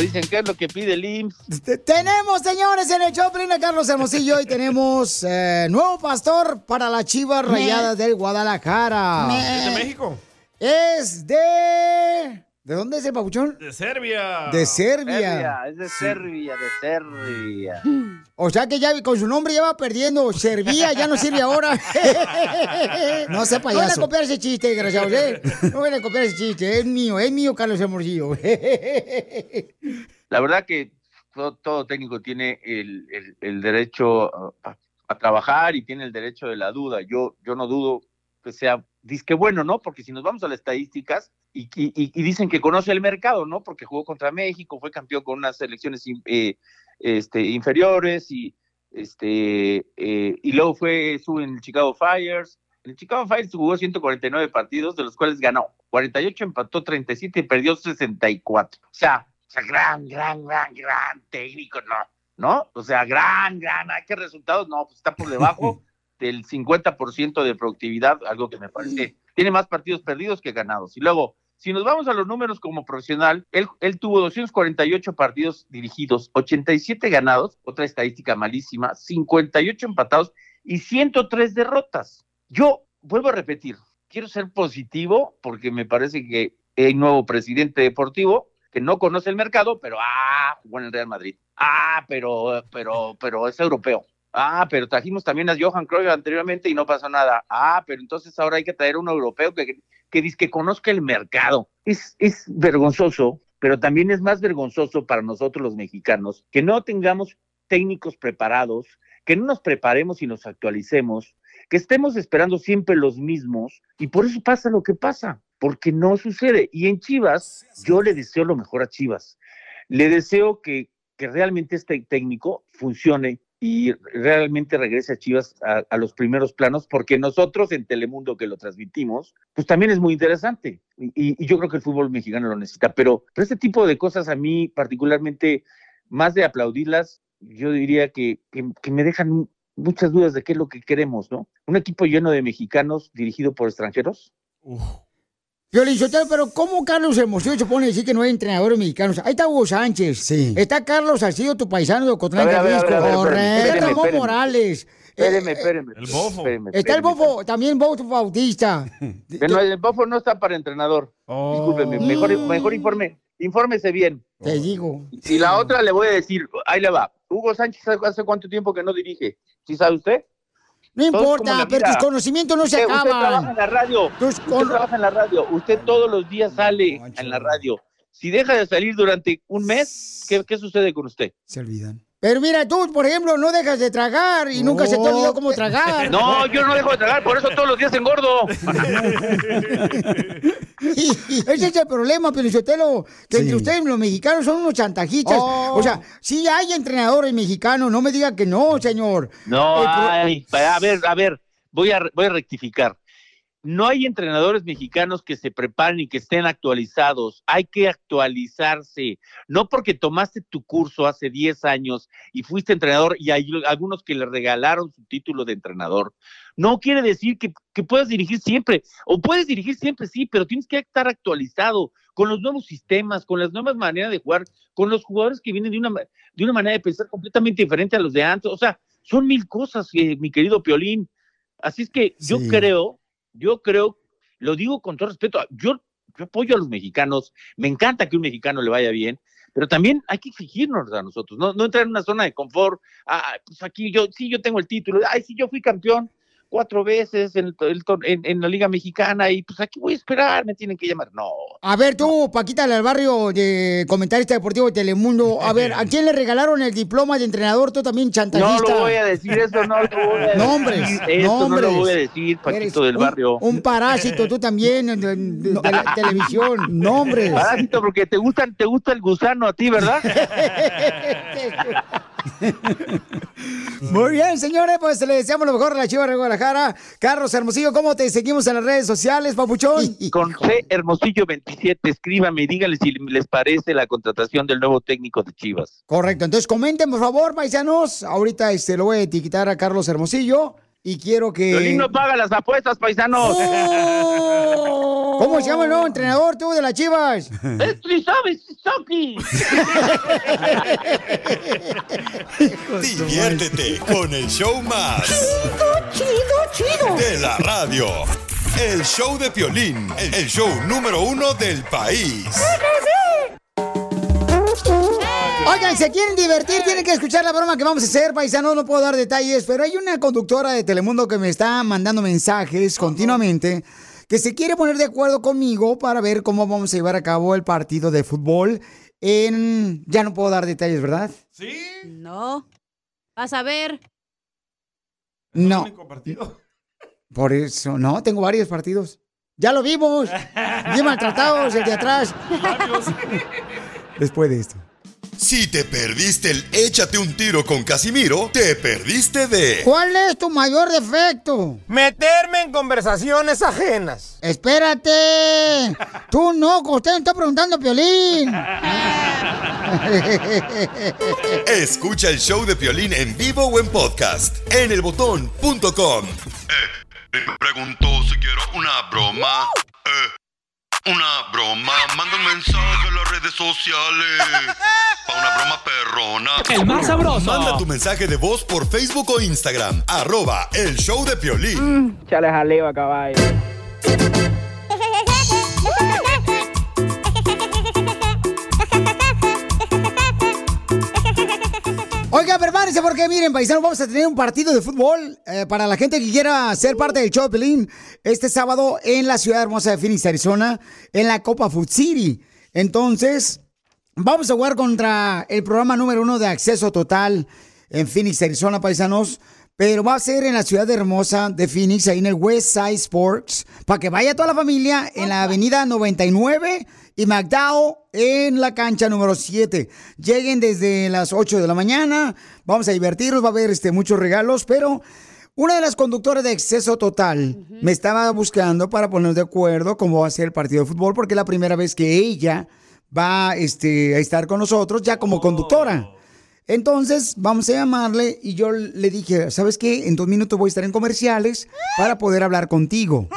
Dicen, ¿qué es lo que pide el IMSS? Te- Tenemos, señores, en el Choplin a Carlos Hermosillo y tenemos eh, nuevo pastor para las chivas rayadas del Guadalajara. ¿Es de México? Es de... ¿De dónde es el papuchón? De Serbia. De Serbia. Serbia, es de Serbia, de Serbia. O sea que ya con su nombre ya va perdiendo. Servía, ya no sirve ahora. no sé, payaso. No van a copiar ese chiste, desgraciados, ¿eh? No van a copiar ese chiste. Es mío, es mío, Carlos Hermosillo. La verdad que todo, todo técnico tiene el, el- el derecho a, a trabajar y tiene el derecho de la duda. Yo, yo no dudo que sea disque bueno, ¿no? Porque si nos vamos a las estadísticas y, y- y- y dicen que conoce el mercado, ¿no? Porque jugó contra México, fue campeón con unas selecciones eh, este, inferiores y este eh, y luego fue en el Chicago Fires. En el Chicago Fires jugó 149 partidos, de los cuales ganó 48, empató 37 y perdió 64. O sea, o sea, gran, gran, gran, gran técnico, no, ¿no? O sea, gran, gran, ¿hay qué resultados? No, pues está por debajo del 50% de productividad, algo que me parece, tiene más partidos perdidos que ganados. Y luego, si nos vamos a los números como profesional, él, tuvo 248 partidos dirigidos, 87 ganados, otra estadística malísima, 58 empatados y 103 derrotas. Yo vuelvo a repetir, quiero ser positivo porque me parece que hay nuevo presidente deportivo que no conoce el mercado, pero ah, jugó en el Real Madrid. Ah, pero, pero, pero es europeo. Ah, pero trajimos también a Johan Cruyff anteriormente y no pasó nada. Ah, pero entonces ahora hay que traer un europeo que, que dice que conozca el mercado. Es, es vergonzoso, pero también es más vergonzoso para nosotros los mexicanos que no tengamos técnicos preparados, que no nos preparemos y nos actualicemos, que estemos esperando siempre los mismos y por eso pasa lo que pasa, porque no sucede. Y en Chivas, yo le deseo lo mejor a Chivas. Le deseo que, que realmente este técnico funcione y realmente regrese a Chivas a, a los primeros planos, porque nosotros en Telemundo que lo transmitimos, pues también es muy interesante. Y, y- yo creo que el fútbol mexicano lo necesita. Pero, pero este tipo de cosas a mí particularmente, más de aplaudirlas, yo diría que, que, que me dejan muchas dudas de qué es lo que queremos, ¿no? Un equipo lleno de mexicanos dirigido por extranjeros. Violín Sotelo, pero ¿cómo Carlos Hermosillo se pone a decir que no hay entrenadores mexicanos? Ahí está Hugo Sánchez. Sí. Está Carlos Salcido, tu paisano de Ocotlán, Correcto. Ramón. Morales. Espéreme, espéreme. El bofo. Espéreme, Está el espéreme. Bofo, también Bofo Bautista. Bueno, el Bofo no está para entrenador. Discúlpeme, mejor, mejor informe, infórmese bien. Te digo. Y la otra le voy a decir, ahí le va. Hugo Sánchez, ¿hace cuánto tiempo que no dirige? ¿Sí sabe usted? No importa, pero tus conocimientos no se Usted- Usted trabaja acaban. en la radio. Tus Usted con- trabaja en la radio. Usted todos los días sale en la radio. Si deja de salir durante un mes, ¿qué, qué sucede con usted? Se olvidan. Pero mira, tú, por ejemplo, no dejas de tragar y nunca se te olvidó cómo tragar. No, yo no dejo de tragar, por eso todos los días engordo. Ese es el problema, Pelizotelo, que entre ustedes los mexicanos son unos chantajistas. Oh. O sea, si hay entrenadores mexicanos, no me diga que no, señor. No, hay. A ver, a ver, voy a, voy a rectificar. No hay entrenadores mexicanos que se preparen y que estén actualizados. Hay que actualizarse. No porque tomaste tu curso hace 10 años y fuiste entrenador y hay algunos que le regalaron su título de entrenador. No quiere decir que, que puedas dirigir siempre. O puedes dirigir siempre, sí, pero tienes que estar actualizado con los nuevos sistemas, con las nuevas maneras de jugar, con los jugadores que vienen de una, de una manera de pensar completamente diferente a los de antes. O sea, son mil cosas, eh, mi querido Piolín. Así es que yo Sí. creo, yo creo, lo digo con todo respeto, yo yo apoyo a los mexicanos, me encanta que un mexicano le vaya bien, pero también hay que exigirnos a nosotros, no, no entrar en una zona de confort, ah, pues aquí yo, sí, yo tengo el título, ay, sí, yo fui campeón, cuatro veces en, en, en, la Liga Mexicana y pues aquí voy a esperar, me tienen que llamar. No. A ver, tú, Paquita, del barrio de comentarista deportivo de Telemundo, a ver, ¿a quién le regalaron el diploma de entrenador? Tú también chantajista. No lo voy a decir, eso no lo voy a decir. Nombres, eso no lo voy a decir, Paquito del barrio. Un parásito, tú también, de, la televisión. Nombres. Parásito, porque te, gustan, te gusta el gusano a ti, ¿verdad? Muy bien, señores, pues le deseamos lo mejor a la Chiva de Guadalajara. Carlos Hermosillo, ¿cómo te seguimos en las redes sociales, papuchón? Con C Hermosillo 27, escríbame, díganle si les parece la contratación del nuevo técnico de Chivas. Correcto, entonces comenten, por favor, paisanos. Ahorita este, lo voy a etiquetar a Carlos Hermosillo y quiero que. Violín no paga las apuestas, paisanos. ¡Oh! ¿Cómo se llama el nuevo entrenador tú de las Chivas? Es. Diviértete con el show más. Chido, chido, chido. De la radio. El show de Piolín, el show número uno del país. Oigan, si quieren divertir, tienen que escuchar la broma que vamos a hacer, paisanos. No puedo dar detalles, pero hay una conductora de Telemundo que me está mandando mensajes continuamente que se quiere poner de acuerdo conmigo para ver cómo vamos a llevar a cabo el partido de fútbol en... Ya no puedo dar detalles, ¿verdad? Sí. No. Vas a ver. No. Por eso, no, tengo varios partidos. Ya lo vimos. Bien maltratados, el de atrás. Después de esto. Si te perdiste el échate un tiro con Casimiro, te perdiste de. ¿Cuál es tu mayor defecto? Meterme en conversaciones ajenas. Espérate. Tú no, usted me está preguntando, Piolín. Escucha el show de Piolín en vivo o en podcast en elbotón.com. Eh, me preguntó si quiero una broma. Eh. Una broma, manda un mensaje a las redes sociales. Para una broma perrona. El más sabroso. Manda tu mensaje de voz por Facebook o Instagram. Arroba el show de Piolín. Mm, chale jaleo caballo. Oiga, prepárense porque miren, paisanos, vamos a tener un partido de fútbol eh, para la gente que quiera ser parte del show de Pelín este sábado en la ciudad hermosa de Phoenix, Arizona, en la Copa Food City. Entonces, vamos a jugar contra el programa número uno de acceso total en Phoenix, Arizona, paisanos. Pero va a ser en la ciudad hermosa de Phoenix, ahí en el West Side Sports, para que vaya toda la familia en la avenida 99 y McDowell en la cancha número 7. Lleguen desde las 8 de la mañana, vamos a divertirnos, va a haber este, muchos regalos, pero una de las conductoras de Exceso Total me estaba buscando para poner de acuerdo cómo va a ser el partido de fútbol, porque es la primera vez que ella va este, a estar con nosotros ya como conductora. Entonces, vamos a llamarle y yo le dije, ¿sabes qué? En dos minutos voy a estar en comerciales para poder hablar contigo.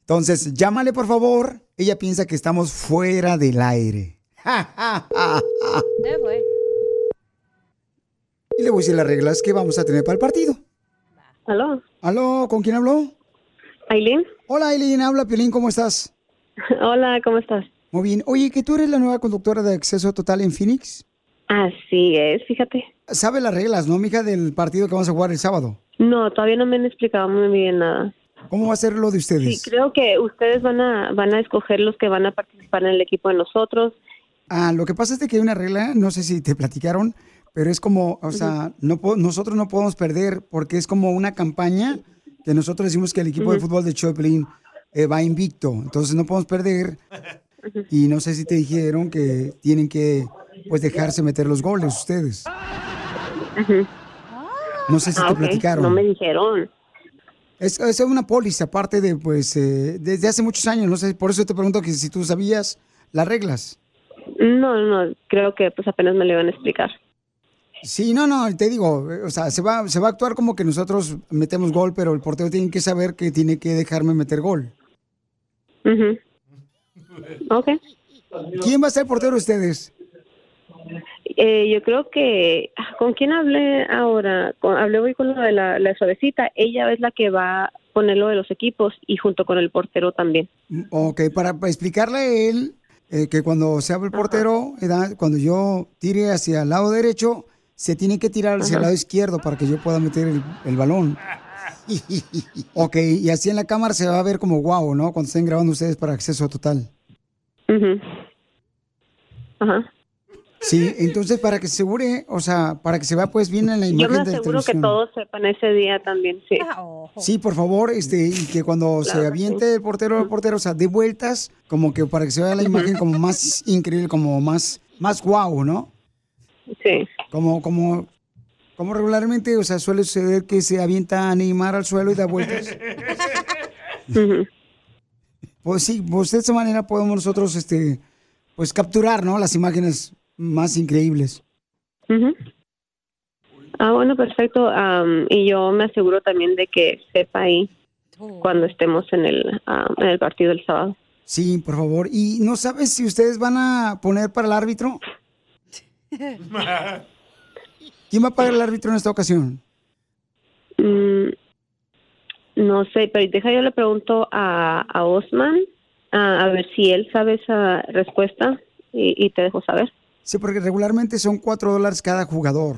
Entonces, llámale por favor. Ella piensa que estamos fuera del aire. y le voy a decir las reglas que vamos a tener para el partido. ¿Aló? ¿Aló? ¿Con quién habló? Aileen. Hola, Aileen. Habla, Piolín. ¿Cómo estás? Hola, ¿cómo estás? Muy bien. Oye, que tú eres la nueva conductora de Acceso Total en Phoenix. Así es, fíjate. ¿Sabe las reglas, no, mija, del partido que vamos a jugar el sábado? No, todavía no me han explicado muy bien nada. ¿Cómo va a ser lo de ustedes? Sí, creo que ustedes van a van a escoger los que van a participar en el equipo de nosotros. Ah, lo que pasa es que hay una regla, no sé si te platicaron, pero es como, o sea, no nosotros no podemos perder porque es como una campaña que nosotros decimos que el equipo de fútbol de Choplin eh, va invicto, entonces no podemos perder. Y no sé si te dijeron que tienen que pues dejarse meter los goles ustedes. No sé si Ah, te ok. platicaron. No me dijeron. Es, es una póliza, aparte de, pues, eh, desde hace muchos años, no sé, por eso te pregunto que si tú sabías las reglas. No, no, creo que pues apenas me lo iban a explicar. Sí, no, no, te digo, eh, o sea, se va, se va a actuar como que nosotros metemos gol, pero el portero tiene que saber que tiene que dejarme meter gol. Ujú. Ok. ¿Quién va a ser el portero de ustedes? Eh, yo creo que ¿con quién hablé ahora? Con- hablé hoy con la de la, la suavecita. Ella es la que va ponerlo de los equipos y junto con el portero también. Ok, para, para explicarle a él eh, que cuando se abre el portero, cuando yo tire hacia el lado derecho, se tiene que tirar hacia el lado izquierdo para que yo pueda meter el, el balón. ok, y así en la cámara se va a ver como guau, ¿no? Cuando estén grabando ustedes para acceso total. Ajá. Sí, entonces para que se asegure, o sea, para que se vea pues bien en la Yo imagen me de aseguro que todos sepan ese día también, sí. Sí, por favor, este, y que cuando se Claro aviente el portero el portero, o sea, de vueltas, como que para que se vea la imagen como más increíble, como más, más guau, ¿no? Sí. Como, como, como regularmente, o sea, suele suceder que se avienta a Neymar al suelo y da vueltas. Pues sí, pues de esa manera podemos nosotros, este, pues capturar, ¿no? Las imágenes más increíbles. Ah, bueno, perfecto. Am, y yo me aseguro también de que sepa ahí cuando estemos en el, en el partido el sábado. Sí, por favor. ¿Y no sabes si ustedes van a poner para el árbitro? ¿Quién va a pagar el árbitro en esta ocasión? Mm, no sé, pero deja yo le pregunto a, a Osman a, a ver si él sabe esa respuesta y, y te dejo saber. Sí, porque regularmente son cuatro dólares cada jugador.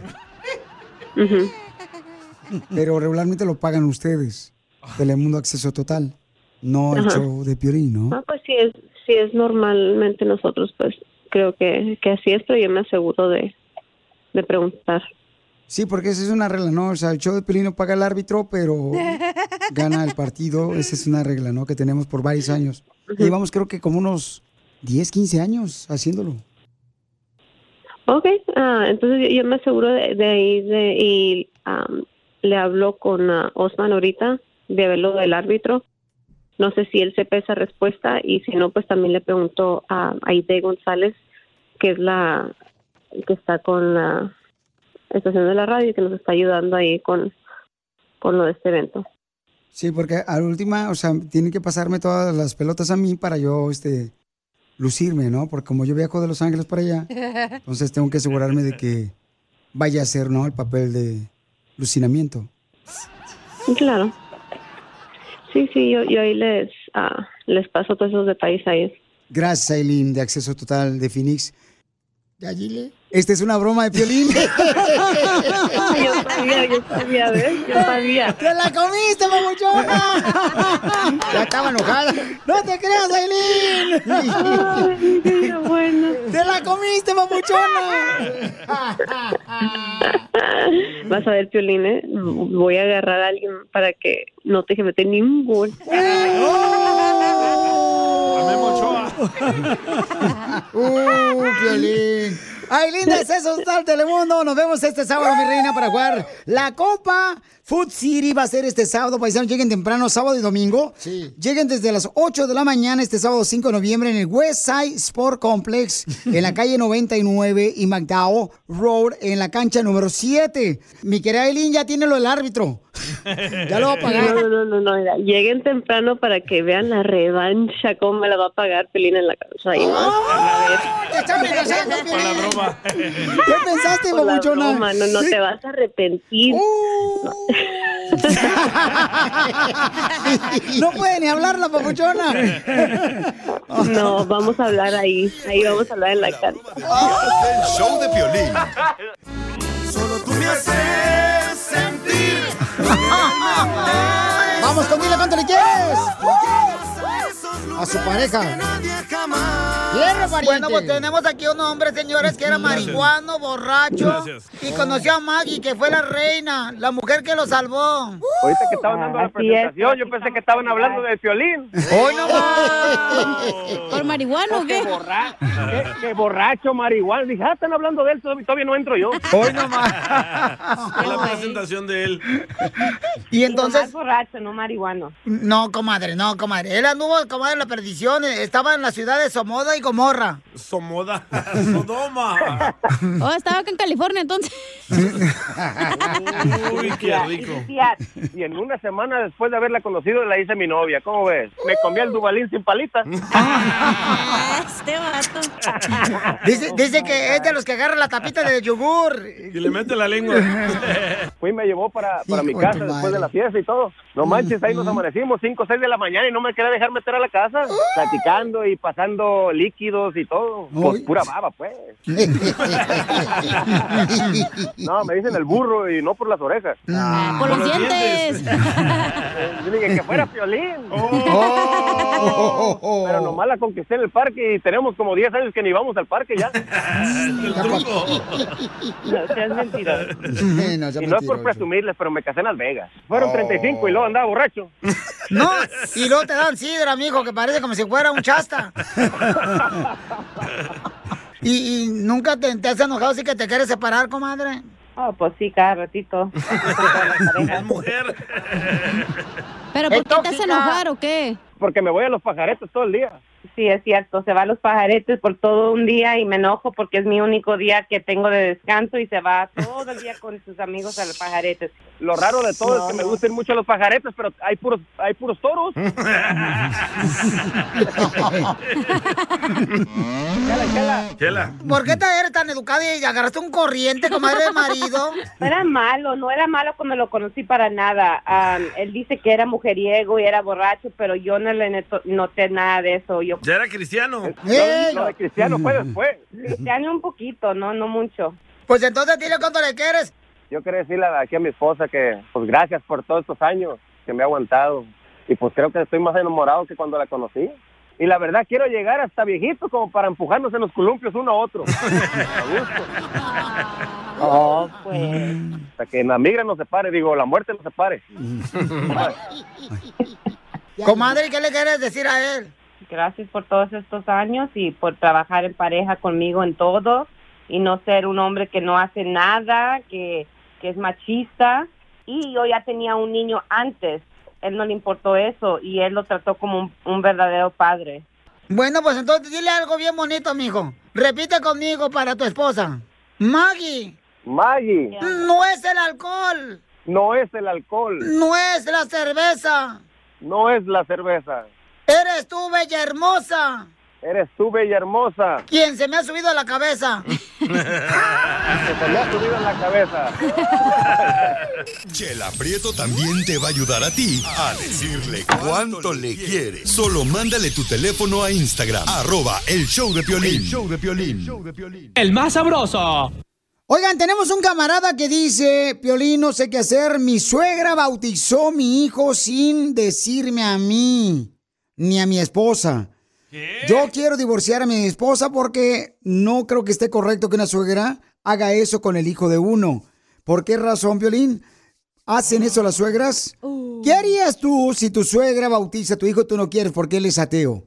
Pero regularmente lo pagan ustedes. Telemundo Acceso Total. No el Ajá. show de Piorín, ¿no? Ah, pues si es, si es normalmente nosotros, pues creo que, que así es, pero yo me aseguro de, de preguntar. Sí, porque esa es una regla, ¿no? O sea, el show de Piolín no paga el árbitro, pero gana el partido. Esa es una regla, ¿no? Que tenemos por varios años. Llevamos creo que como unos 10, 15 años haciéndolo. Ok, ah, entonces yo, me aseguro de, de de, y am, le hablo con ah, Osman ahorita de ver lo del árbitro. No sé si él sepa esa respuesta y si no, pues también le pregunto a Aide González, que es la que está con la estación de la radio y que nos está ayudando ahí con, con lo de este evento. Sí, porque a la última, o sea, tienen que pasarme todas las pelotas a mí para yo, este, lucirme, ¿no? Porque como yo viajo de Los Ángeles para allá, entonces tengo que asegurarme de que vaya a ser, ¿no? El papel de lucinamiento. Claro. Sí, sí, yo, yo ahí les, ah, les paso todos esos detalles a ellos. Gracias, Aileen, de Acceso Total de Phoenix. ¿Ya, Gile? Esta es una broma de Piolín. yo sabía, yo sabía, ¿ves? Yo sabía. ¡Te la comiste, mamuchona! ya estaba enojada. ¡No te creas, Aileen! Ay, qué bueno. ¡Te la comiste, mamuchona! Vas a ver, Piolín, ¿eh? Voy a agarrar a alguien para que no te deje meter ni un gol. ¡Uh, Piolín! ¡Ay, linda! Es eso, Telemundo. Nos vemos este sábado, mi reina, para jugar la Copa Food City. Va a ser este sábado, paisanos. Lleguen temprano, sábado y domingo. Sí. Lleguen desde las 8 de la mañana, este sábado 5 de noviembre, en el Westside Sport Complex, en la calle 99 y McDowell Road, en la cancha número 7. Mi querida Aileen ya tiene lo del árbitro. Ya lo va a pagar. No, no, no, no, mira, lleguen temprano para que vean la revancha, cómo me la va a pagar Piolín en la casa. Ahí, ¿no? A ver. ¡Te está amenazando, Piolín! ¿Qué pensaste, Por la babuchona? broma, no, no te vas a arrepentir. No puede ni hablar la papuchona. No, vamos a hablar ahí. Ahí vamos a hablar en la casa. El show de Piolín. Solo tú me haces sentir. Vamos con dile cuánto le quieres. A su pareja. Bueno, pues tenemos aquí un hombre, señores, que era Gracias. marihuano, borracho. Gracias. Y conoció a Maggie, que fue la reina, la mujer que lo salvó. Ahorita que estaban dando la es. presentación, yo pensé que estaban hablando del violín. Hoy no ¿Por marihuano o qué? Qué, borra- qué- qué borracho, marihuana. Dije, ah, están hablando de él, todavía, no entro yo. Hoy nomás. Fue la presentación de él. Y entonces. borracho, no marihuano. No, comadre, no, comadre. Él anduvo, comadre, la perdición. eh, Estaba en la ciudad de Somoda y Gomorra. Somoda. Sodoma. Oh, estaba acá en California entonces. Uy, qué rico. Y en una semana después de haberla conocido, la hice mi novia. ¿Cómo ves? Me comí el dubalín sin palita. Este vato. Dice, dice que es de los que agarran la tapita de yogur. Y le mete la lengua. Fui y me llevó para, para mi casa después madre. de la fiesta y todo. No manches, ahí nos amanecimos 5 o 6 de la mañana y no me quería dejar meter a la casa, platicando y pasando líquidos y todo. Pues Uy. pura baba, pues. No, me dicen el burro y no por las orejas. Ah, Por los dientes. Yo dije que fuera piolín. Oh. Pero nomás la conquisté en el parque y tenemos como 10 años que ni vamos al parque ya. El truco. No seas mentiroso. No, sea y no es por presumirles, pero me casé en Las Vegas. Fueron Oh. 35 y luego andaba borracho. No, y luego te dan sidra, mijo, que parece como si fuera un chasta. ¿Y, y nunca te, te has enojado así que te quieres separar, comadre? Oh, pues sí, cada ratito. Es mujer. ¿Pero por qué te hace enojar o qué? Porque me voy a los pajaretes todo el día. Sí, es cierto, se va a los pajaretes por todo un día y me enojo porque es mi único día que tengo de descanso y se va todo el día con sus amigos a los pajaretes. Lo raro de todo No, es que me no. gusten mucho los pajaretes, pero hay puros, hay puros toros. Chela, chela. Chela. ¿Por qué te eres tan educada y agarraste un corriente, comadre de marido? No era malo, no era malo cuando lo conocí para nada. Am, él dice que era mujeriego y era borracho, pero yo no le noté nada de eso. Yo Ya era cristiano. Lo, lo de cristiano fue después. cristiano un poquito, no, no mucho. Pues entonces dile cuánto le quieres. Yo quería decirle aquí a mi esposa que, pues gracias por todos estos años que me ha aguantado. Y pues creo que estoy más enamorado que cuando la conocí. Y la verdad quiero llegar hasta viejito como para empujarnos en los columpios uno a otro. A gusto. Oh, pues. Hasta que la migra nos separe, digo, la muerte nos separe. Comadre, ¿qué le quieres decir a él? Gracias por todos estos años y por trabajar en pareja conmigo en todo y no ser un hombre que no hace nada, que, que es machista. Y yo ya tenía un niño antes, él no le importó eso y él lo trató como un, un verdadero padre. Bueno, pues entonces dile algo bien bonito, mijo. Repite conmigo para tu esposa. Maggie, Maggie, no es el alcohol, no es el alcohol, no es la cerveza. no es la cerveza. Eres tú, bella hermosa, Eres tú, bella hermosa, quien se me ha subido a la cabeza. se me ha subido en la cabeza. Chela Prieto también te va a ayudar a ti a decirle cuánto le quiere. Solo mándale tu teléfono a Instagram, arroba el show de Piolín. El show de Piolín. El más sabroso. Oigan, tenemos un camarada que dice, Piolín, no sé qué hacer. Mi suegra bautizó mi hijo sin decirme a mí, ni a mi esposa. Yo quiero divorciar a mi esposa porque no creo que esté correcto que una suegra haga eso con el hijo de uno. ¿Por qué razón, Piolín? ¿Hacen eso las suegras? ¿Qué harías tú si tu suegra bautiza a tu hijo y tú no quieres porque él es ateo?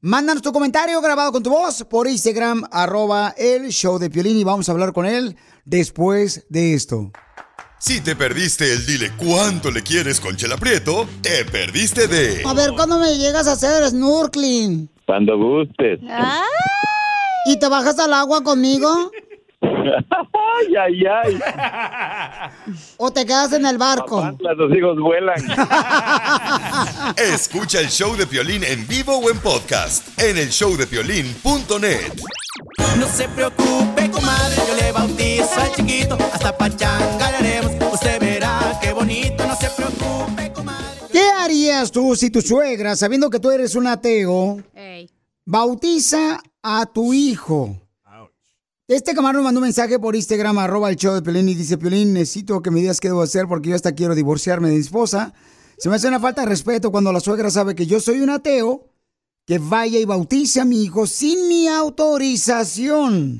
Mándanos tu comentario grabado con tu voz por Instagram, arroba el show de Piolín y vamos a hablar con él después de esto. Si te perdiste el dile cuánto le quieres con Chela Prieto, te perdiste de A ver, ¿cuándo me llegas a hacer snorkeling? Cuando gustes. ¿Y te bajas al agua conmigo? ay, ay, ay. ¿O te quedas en el barco? Los hijos vuelan. Escucha el show de Piolín en vivo o en podcast en el showdepiolín.net. No se preocupe, comadre, yo le bautizo al chiquito. Hasta pachanga le haremos. Usted verá qué bonito, no se preocupe, comadre. ¿Qué harías tú si tu suegra, sabiendo que tú eres un ateo, bautiza a tu hijo? Este camarón me mandó un mensaje por Instagram, arroba el show de Piolín, y dice, Piolín, necesito que me digas qué debo hacer porque yo hasta quiero divorciarme de mi esposa. Se me hace una falta de respeto cuando la suegra sabe que yo soy un ateo, que vaya y bautice a mi hijo sin mi autorización.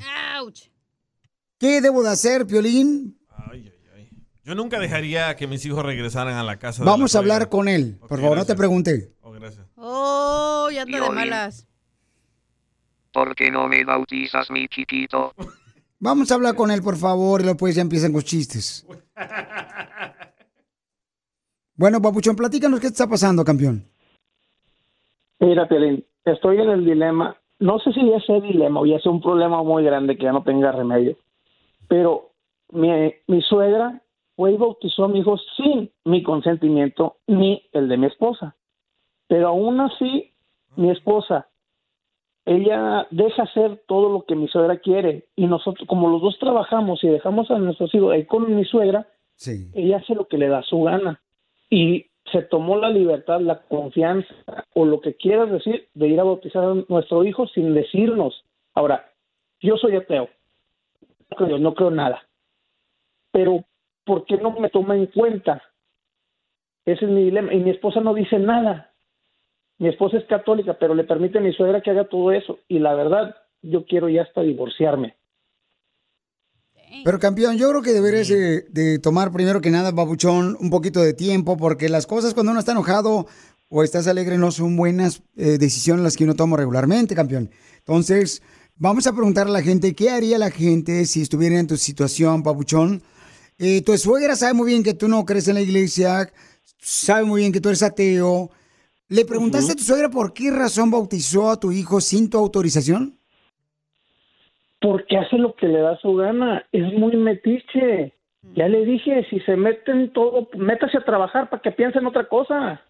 ¿Qué debo de hacer, Piolín? Yo nunca dejaría que mis hijos regresaran a la casa. de Vamos la a hablar con él. Por favor, no te pregunte. Oh, gracias. Oh, ya anda de malas. ¿Por qué no me bautizas, mi chiquito? Vamos a hablar con él, por favor, y después ya empiezan con chistes. Bueno, Papuchón, platícanos qué está pasando, campeón. Mira, Piolín, estoy en el dilema. No sé si ya sea dilema o ya sea un problema muy grande que ya no tenga remedio. Pero mi, mi suegra fue y bautizó a mi hijo sin mi consentimiento ni el de mi esposa. Pero aún así, mi esposa ella deja hacer todo lo que mi suegra quiere y nosotros, como los dos trabajamos y dejamos a nuestros hijos ahí con mi suegra, ella hace lo que le da su gana y se tomó la libertad, la confianza o lo que quieras decir de ir a bautizar a nuestro hijo sin decirnos. Ahora, yo soy ateo, no creo, no creo nada, pero ¿por qué no me toma en cuenta? Ese es mi dilema. Y mi esposa no dice nada. Mi esposa es católica, pero le permite a mi suegra que haga todo eso. Y la verdad, yo quiero ya hasta divorciarme. Pero campeón, yo creo que deberías de, de tomar primero que nada, babuchón, un poquito de tiempo, porque las cosas cuando uno está enojado o estás alegre no son buenas eh, decisiones las que uno toma regularmente, campeón. Entonces, vamos a preguntar a la gente, ¿qué haría la gente si estuviera en tu situación, babuchón? Eh, tu suegra sabe muy bien que tú no crees en la iglesia, sabe muy bien que tú eres ateo. ¿Le preguntaste a tu suegra por qué razón bautizó a tu hijo sin tu autorización? Porque hace lo que le da su gana. Es muy metiche. Ya le dije, si se meten todo, métase a trabajar para que piensen otra cosa.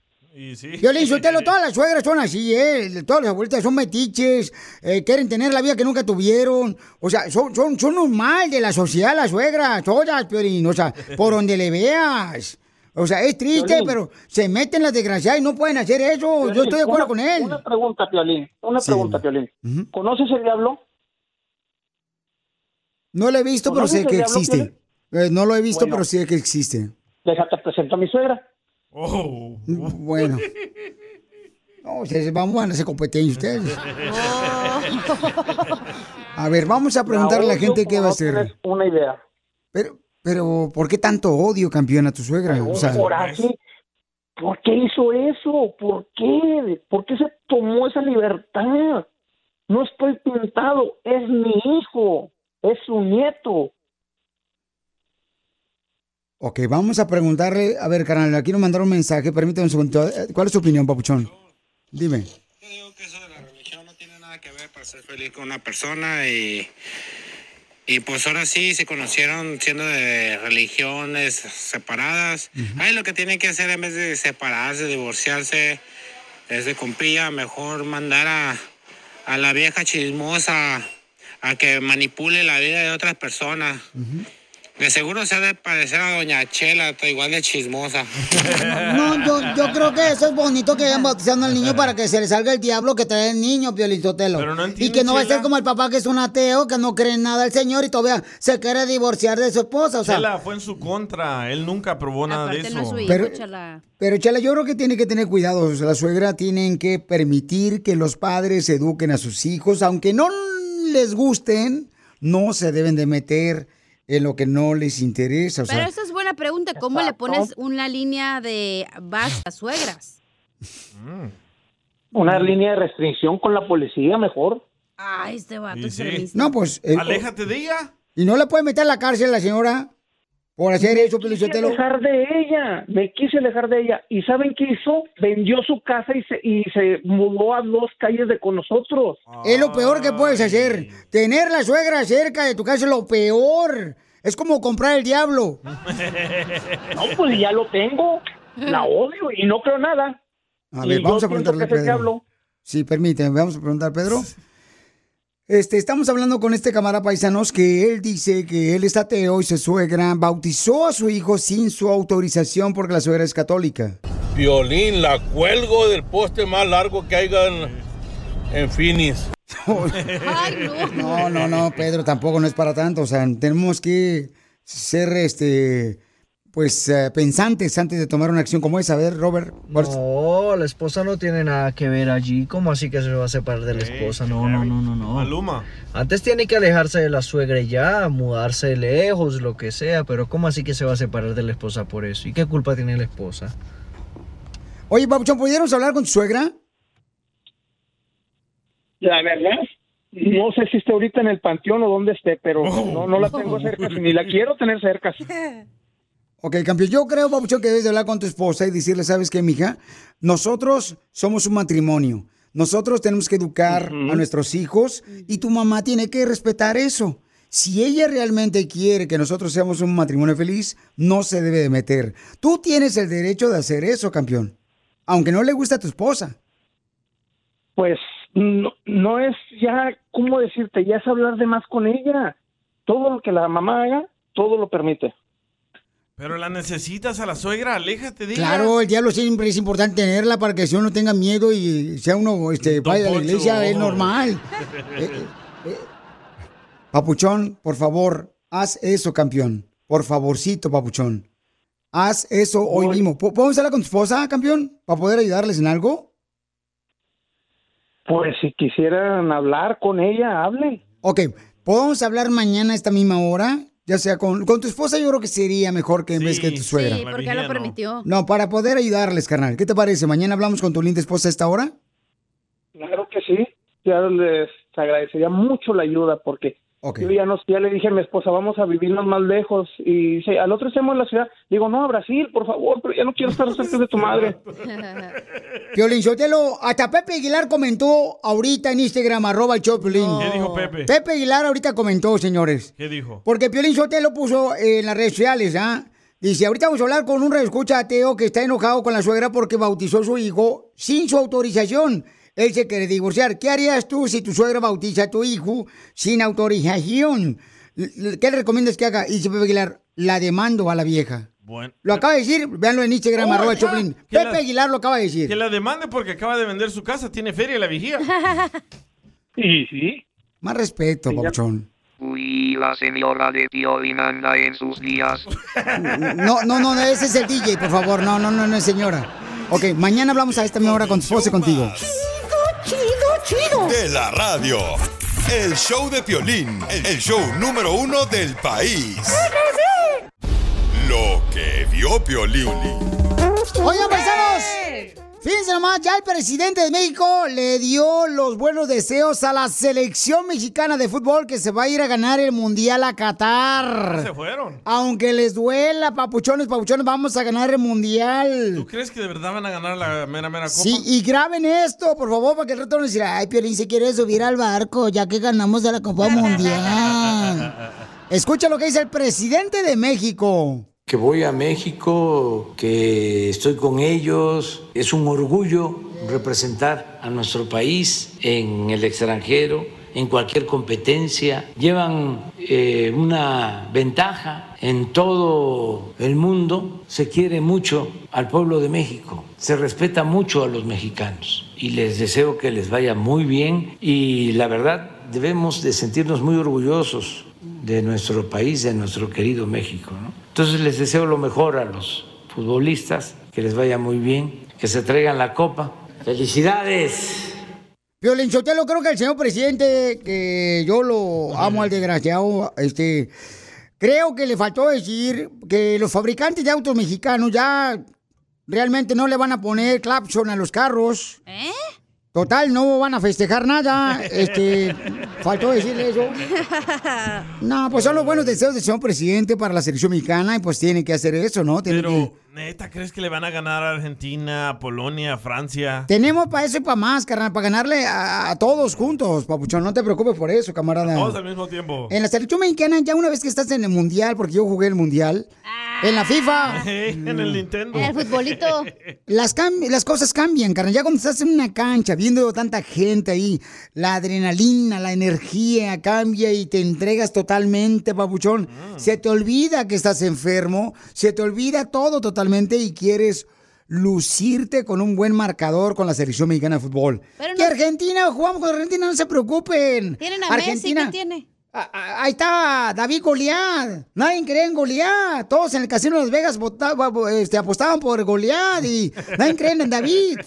Yo le insulté, todas las suegras son así, ¿eh? Todas las abuelitas son metiches, eh, quieren tener la vida que nunca tuvieron. O sea, son, son, son un mal de la sociedad las suegras, todas, Piorín. O sea, por donde le veas. O sea, es triste, Piolín. pero se meten las desgraciadas y no pueden hacer eso. Yo estoy de acuerdo Una- con él. Una pregunta, Piolín. Una Sí. pregunta, Piolín. ¿Conoces el diablo? No lo he visto, pero sé ¿Conoces que existe. Eh, no lo he visto, Bueno. pero sé que existe. Déjate presento a mi suegra. Bueno. No, ustedes vamos a hacer competencia ustedes. A ver, vamos a preguntarle a la gente qué va a hacer. Una idea. Pero, pero, ¿por qué tanto odio, campeón, a tu suegra? O sea, Por así. ¿Por qué hizo eso? ¿Por qué? ¿Por qué se tomó esa libertad? No estoy pintado, es mi hijo, es su nieto. ok, vamos a preguntarle. A ver, carnal, aquí nos mandaron un mensaje. Permítame un segundo. Eh, ¿Cuál es tu opinión, papuchón? Dime. para ser feliz con una persona y, y pues ahora sí se conocieron siendo de religiones separadas. Ay, lo que tienen que hacer en vez de separarse, divorciarse, es de compilla, mejor mandar a, a la vieja chismosa a que manipule la vida de otras personas. De seguro se ha de parecer a Doña Chela, igual de chismosa. No, yo, yo creo que eso es bonito que vayan bautizando al niño para que se le salga el diablo que trae el niño, Piolizotelo. Pero no y que no va a ser como el papá que es un ateo, que no cree en nada al Señor y todavía se quiere divorciar de su esposa. O sea, Chela fue en su contra. Él nunca aprobó nada de eso. no es su hijo, Pero- Chela, yo creo que tiene que tener cuidado. O sea, la suegra tienen que permitir que los padres eduquen a sus hijos, aunque no les gusten, no se deben de meter en lo que no les interesa. O sea, Pero esa es buena pregunta. ¿Cómo le pones una línea de vas a suegras? Una línea de restricción con la policía, mejor. Ay, este vato Sí, sí. no, pues. eh, Aléjate de ella. ¿Y no le puede meter a la cárcel a la señora por hacer eso, quise Piolizotelo? alejar de ella, me quise alejar de ella. ¿Y saben qué hizo? Vendió su casa y se, y se mudó a dos calles de con nosotros. Es lo peor que puedes hacer. Tener la suegra cerca de tu casa es lo peor. Es como comprar el diablo. No, pues ya lo tengo. La odio y no creo nada. A ver, vamos a siento preguntarle a que es el Pedro. Sí, permíteme, vamos a preguntar, Pedro. Este, estamos hablando con este camarada paisanos que él dice que él es ateo y su suegra bautizó a su hijo sin su autorización porque la suegra es católica. Violín, la cuelgo del poste más largo que haya en, en Finis. No, no, no, Pedro, tampoco no es para tanto. O sea, tenemos que ser, este, pues, eh, pensantes antes de tomar una acción como esa. A ver, Robert. ¿cuál es- No, la esposa no tiene nada que ver allí. ¿Cómo así que se va a separar de la esposa? No, no, no, no, no. Maluma. Antes tiene que alejarse de la suegra y ya, mudarse lejos, lo que sea. Pero ¿cómo así que se va a separar de la esposa por eso? ¿Y qué culpa tiene la esposa? Oye, Papuchón, ¿pudieron hablar con tu suegra? La verdad, no sé si esté ahorita en el panteón o dónde esté, pero no, no la tengo cerca, ni la quiero tener cerca. Ok, campeón, yo creo, Papuchón, que debes de hablar con tu esposa y decirle, ¿sabes qué, mija? Nosotros somos un matrimonio. Nosotros tenemos que educar a nuestros hijos y tu mamá tiene que respetar eso. Si ella realmente quiere que nosotros seamos un matrimonio feliz, no se debe de meter. Tú tienes el derecho de hacer eso, campeón. Aunque no le guste a tu esposa. Pues no, no es ya, ¿cómo decirte? Ya es hablar de más con ella. Todo lo que la mamá haga, todo lo permite. Pero la necesitas a la suegra, aléjate de ella. Claro, el diablo siempre es importante tenerla para que si uno tenga miedo y sea uno este, vaya a la iglesia, es normal. Eh, eh, eh. Papuchón, por favor, haz eso, campeón. Por favorcito, papuchón. Haz eso hoy mismo. ¿P- ¿Podemos hablar con tu esposa, campeón? ¿Para poder ayudarles en algo? Pues si quisieran hablar con ella, hable. Ok, ¿podemos hablar mañana a esta misma hora? Ya sea con, con tu esposa, yo creo que sería mejor que en vez que tu suegra. Sí, porque lo permitió. No, para poder ayudarles, carnal. ¿Qué te parece? ¿Mañana hablamos con tu linda esposa a esta hora? Claro que sí. Ya les agradecería mucho la ayuda porque yo ya, no, ya le dije a mi esposa, vamos a vivirnos más lejos. Y dice, al otro extremo de la ciudad. Digo, no, a Brasil, por favor, pero ya no quiero estar cerca de tu madre. Piolín Sotelo, hasta Pepe Aguilar comentó ahorita en Instagram, arroba el show, Piolín. ¿Qué dijo Pepe? Pepe Aguilar ahorita comentó, señores. ¿Qué dijo? Porque Piolín Sotelo puso en las redes sociales, ¿ah? Dice, ahorita vamos a hablar con un escucha ateo que está enojado con la suegra porque bautizó a su hijo sin su autorización. Él se quiere divorciar. ¿Qué harías tú si tu suegra bautiza a tu hijo sin autorización? ¿Qué le recomiendas que haga? Y dice Pepe Aguilar, la demando a la vieja. Bueno. Lo acaba de decir, véanlo en Instagram, Oh, arroba ya. Choplin. ¿Qué Pepe la- Aguilar lo acaba de decir. Que la demande porque acaba de vender su casa, tiene feria la vigía. Y sí. Más respeto, Pauchón. Uy, la señora de Piolín anda en sus días. No, no, no, ese es el DJ, por favor. No, no, no, no, señora. Ok, mañana hablamos a esta misma hora con tu esposa y contigo. Chido. De la radio. El show de Piolín, el show número uno del país. Lo que vio Piolín. Oigan, paisanos. Fíjense nomás, ya el presidente de México le dio los buenos deseos a la selección mexicana de fútbol que se va a ir a ganar el Mundial a Qatar. Se fueron. Aunque les duela, papuchones, papuchones, vamos a ganar el Mundial. ¿Tú crees que de verdad van a ganar la mera, mera copa? Sí, y graben esto, por favor, para que el rato no decir, ay, Piolín se quiere subir al barco, ya que ganamos de la Copa Mundial. Escucha lo que dice el presidente de México. Que voy a México, que estoy con ellos. Es un orgullo representar a nuestro país en el extranjero, en cualquier competencia. Llevan eh, una ventaja en todo el mundo. Se quiere mucho al pueblo de México, se respeta mucho a los mexicanos y les deseo que les vaya muy bien y la verdad debemos de sentirnos muy orgullosos de nuestro país, de nuestro querido México. Entonces les deseo lo mejor a los futbolistas, que les vaya muy bien, que se traigan la copa. ¡Felicidades! Violín Sotelo, creo que el señor presidente, que yo lo amo al desgraciado, este, creo que le faltó decir que los fabricantes de autos mexicanos ya realmente no le van a poner clapson a los carros. ¿Eh? Total, no van a festejar nada. Este, faltó decirle eso. No, pues son los buenos deseos del señor presidente para la selección mexicana y pues tiene que hacer eso, ¿no? Pero, que- ¿neta crees que le van a ganar a Argentina, a Polonia, a Francia? Tenemos para eso y para más, carnal, para ganarle a, a todos juntos, papuchón. No te preocupes por eso, camarada. Todos al mismo tiempo. En la selección mexicana, ya una vez que estás en el mundial, porque yo jugué el mundial, en la FIFA. en el Nintendo. En el futbolito. Las, cam- las cosas cambian, carnal. Ya cuando estás en una cancha, viendo tanta gente ahí, la adrenalina, la energía cambia y te entregas totalmente, papuchón. Se te olvida que estás enfermo, se te olvida todo totalmente y quieres lucirte con un buen marcador con la selección mexicana de fútbol. Pero que Argentina, jugamos con Argentina, no se preocupen. Tienen a Messi, ¿qué tiene? Ah, Ahí está David Goliat. Nadie cree en Goliat. Todos en el casino de Las Vegas votaba- este, apostaban por Goliat y nadie cree en David.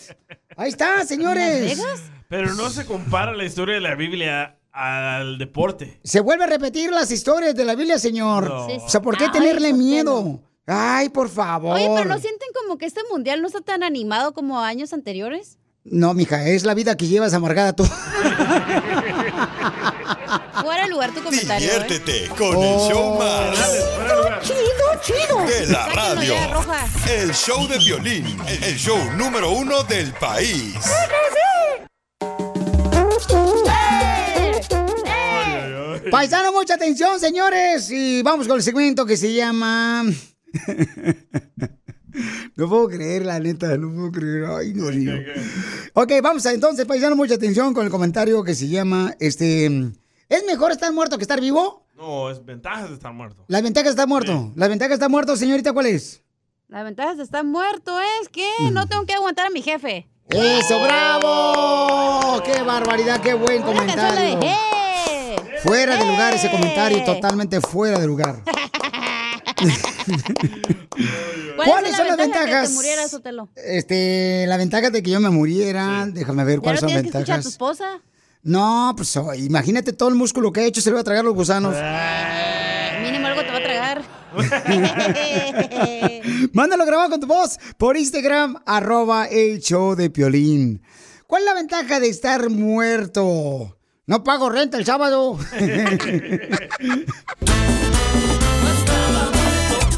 Ahí está, señores. Pero no se compara la historia de la Biblia al deporte. Se vuelve a repetir las historias de la Biblia, señor. No. O sea, ¿por qué tenerle miedo? Ay, por favor. Oye, pero ¿no sienten como que este mundial no está tan animado como años anteriores? No, mija, es la vida que llevas amargada tú. Fuera de lugar tu comentario. ¿eh? Diviértete con el show más. Chido, chido. De la Sáquenlo radio. ya, Roja. El show de violín. El show número uno del país. Paisano, mucha atención, señores. Y vamos con el segmento que se llama. No puedo creer, la neta, no puedo creer. Ay, no, niño. Ok, vamos a entonces, paisano, mucha atención con el comentario que se llama, este... ¿Es mejor estar muerto que estar vivo? No, es ventajas de estar muerto. La ventaja está muerto. La ventaja está muerto, señorita, ¿cuál es? La ventaja de estar muerto es que no tengo que aguantar a mi jefe. ¡Eso, bravo! ¡Qué barbaridad, qué buen Una comentario! de ¡Eh! Fuera de lugar ese comentario, totalmente fuera de lugar. ¿Cuál ¿Cuáles es son la las ventaja ventajas? Que te murieras, Sotelo? Este, la ventaja de que yo me muriera, déjame ver ¿Ya cuáles no son las tienes que escuchar a tu ventajas. esposa? No, pues oh, imagínate todo el músculo que ha hecho, se le va a tragar los gusanos. Mínimo algo te va a tragar. Mándalo grabado con tu voz por Instagram, arroba el show de Piolín. ¿Cuál es la ventaja de estar muerto? No pago renta el sábado.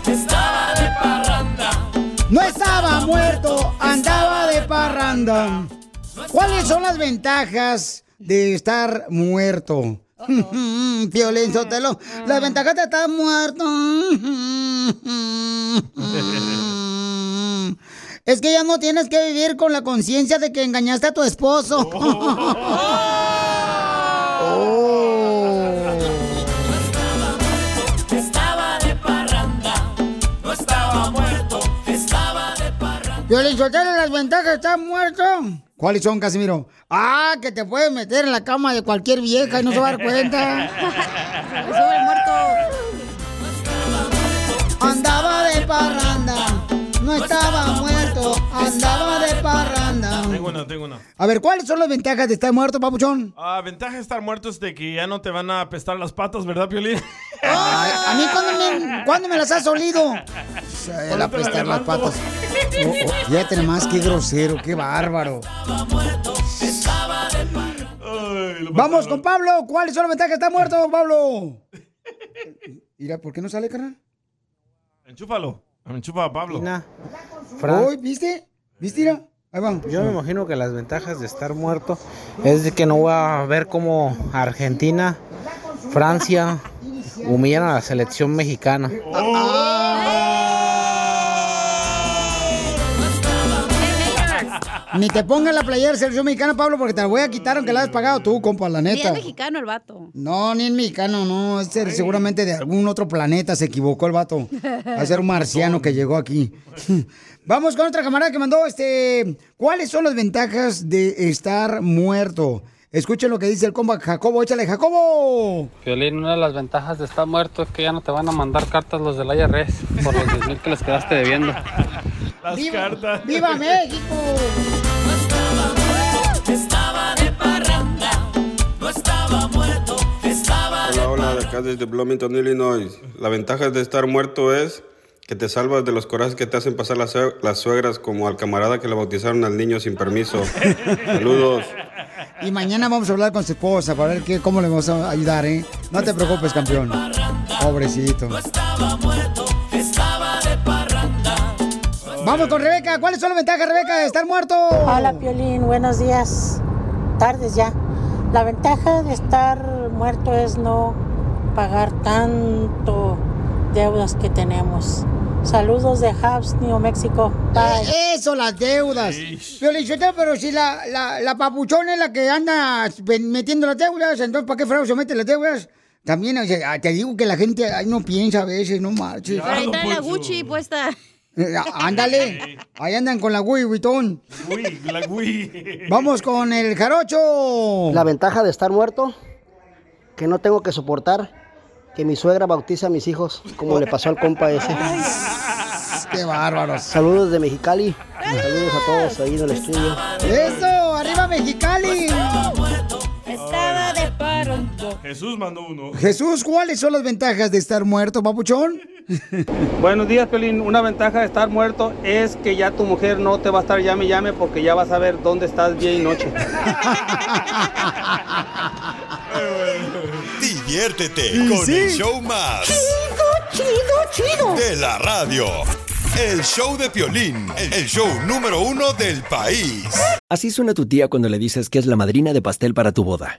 Estaba de parranda. No estaba muerto, andaba de parranda. ¿Cuáles son las ventajas de estar muerto? Piolín Sotelo, las ventajas de estar muerto. Es que ya no tienes que vivir con la conciencia de que engañaste a tu esposo. Estaba estaba muerto. Estaba de parranda. Piolín Sotelo, las ventajas estar muerto. ¿Cuáles son, Casimiro? Ah, que te puedes meter en la cama de cualquier vieja y no se va a dar cuenta. El muerto. Andaba de parranda, no estaba muerto, andaba de parranda. Tengo una, tengo una. A ver, ¿cuáles son las ventajas de estar muerto, papuchón? Ah, ventaja de estar muerto es de que ya no te van a apestar las patas, ¿verdad, Piolín? Ay, a mí, ¿cuándo me, cuándo me las has olido? El apestar las patas. Oh, oh, fíjate nomás, qué grosero, qué bárbaro. Vamos con Pablo. ¿Cuáles son las ventajas de estar muerto, Pablo? Mira, ¿por qué no sale, carnal? Enchúfalo. Enchufa a Pablo. ¿viste? ¿Viste? Mira, ahí va. Yo me imagino que las ventajas de estar muerto es de que no voy a ver cómo Argentina, Francia humillan a la selección mexicana. Ni te pongas la playera de selección mexicana, Pablo, porque te la voy a quitar aunque la hayas pagado tú, compa, la Ni es neta. mexicano el vato. No, ni es mexicano, no. Es ser- seguramente de algún otro planeta se equivocó el vato. Va a ser un marciano que llegó aquí. Vamos con otra camarada que mandó, este, ¿cuáles son las ventajas de estar muerto? Escuchen lo que dice el compa Jacobo, échale Jacobo. Violín, una de las ventajas de estar muerto es que ya no te van a mandar cartas los del IRS por los 10 mil que les quedaste debiendo. Las ¡Viva, cartas. ¡Viva México! Estaba de parranda. No estaba muerto. Estaba de Hola, hola, de acá desde Bloomington, Illinois. La ventaja de estar muerto es que te salvas de los corajes que te hacen pasar las, las suegras, como al camarada que le bautizaron al niño sin permiso. Saludos. Y mañana vamos a hablar con su esposa para ver qué, cómo le vamos a ayudar, ¿eh? No te preocupes, campeón. Pobrecito. Estaba muerto. Vamos con Rebeca. ¿Cuáles son las ventajas, Rebeca, de estar muerto? Hola, Piolín. Buenos días. Tardes ya. La ventaja de estar muerto es no pagar tanto deudas que tenemos. Saludos de Habs, New México. Bye. Eh, Eso, las deudas. Felicito, pero si la, la, la papuchona es la que anda ven- metiendo las deudas, entonces ¿para qué fraude se mete las deudas? También, o sea, te digo que la gente ay, no piensa a veces, no marches. Pero ahí trae la Gucci puesta. Eh, Ándale, ahí andan con la Wii. Uy, la Wii. Vamos con el jarocho. La ventaja de estar muerto, que no tengo que soportar que mi suegra bautice a mis hijos, como le pasó al compa ese. Qué bárbaros. Saludos de Mexicali. Saludos a todos ahí en el estudio. ¡Eso! ¡Arriba Mexicali! Jesús mandó uno. Jesús, ¿cuáles son las ventajas de estar muerto, papuchón? Buenos días, Pelín. Una ventaja de estar muerto es que ya tu mujer no te va a estar llame y llame porque ya vas a ver dónde estás día y noche. Diviértete Y con sí. el show más. Chido, chido, De la radio. El show de Piolín, el show número uno del país. Así suena tu tía cuando le dices que es la madrina de pastel para tu boda.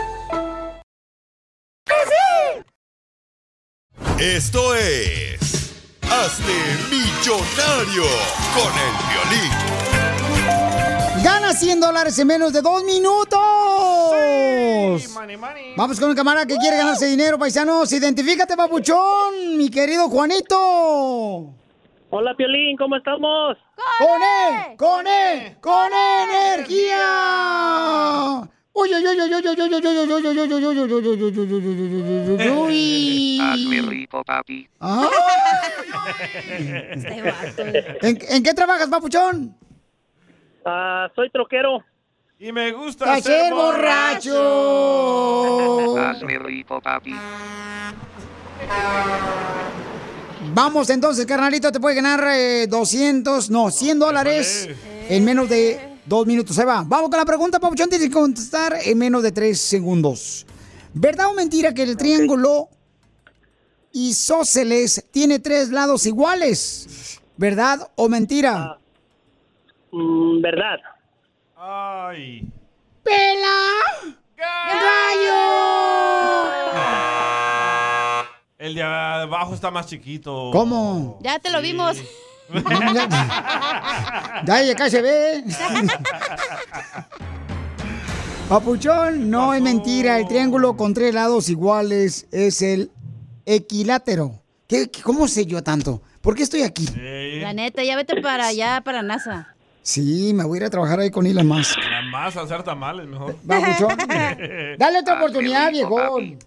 Esto es. Hazte millonario con el violín. Gana 100 dólares en menos de dos minutos. Vamos con un camarada que quiere ganarse dinero, paisanos. Identifícate, papuchón, mi querido Juanito. Hola, Piolín, ¿cómo estamos? ¡Con él! ¡Con él! ¡Con energía! ¡Uy, uy, uy, uy, uy, uy, uy, uy, uy, uy, uy, uy, uy, uy, uy, uy, uy, uy, uy. Hazme rico, papi. ¿En, qué trabajas, papuchón? Ah, soy troquero. Y me gusta ¡A ser borracho! Hazme rico, papi. Vamos entonces, carnalito, te puede ganar eh, 200, no, 100 dólares en menos de dos minutos. Se va. Vamos con la pregunta, Papuchón. Tienes que contestar en menos de tres segundos. ¿Verdad o mentira que el triángulo isósceles tiene tres lados iguales? ¿Verdad o mentira? Mm, verdad. Ay. ¡Pela! El de abajo está más chiquito. ¿Cómo? Ya te lo vimos. Ya, ya casi se ve. Papuchón, no es mentira. El triángulo con tres lados iguales es el equilátero. ¿Qué, qué- cómo sé yo tanto? ¿Por qué estoy aquí? La neta, ya vete para allá, para NASA. Sí, me voy a ir a trabajar ahí con Elon Musk. Nada más hacer tamales mejor. Papuchón. Dale otra oportunidad, viejón.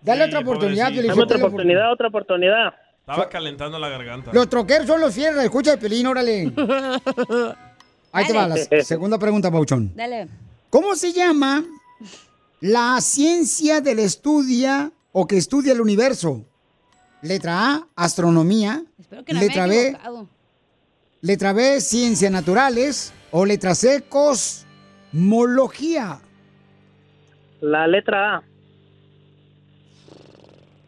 Dale otra oportunidad, Dame Piolín, otra oportunidad, otra oportunidad. Estaba calentando la garganta. Los troqueros son los fieles, escucha el pelín, órale. Ahí te va la segunda pregunta, Pauchón. Dale. ¿Cómo se llama la ciencia del estudia o que estudia el universo? Letra A, astronomía. Espero que no me letra haya B, letra B, ciencias naturales. O letra C, cosmología. La letra A.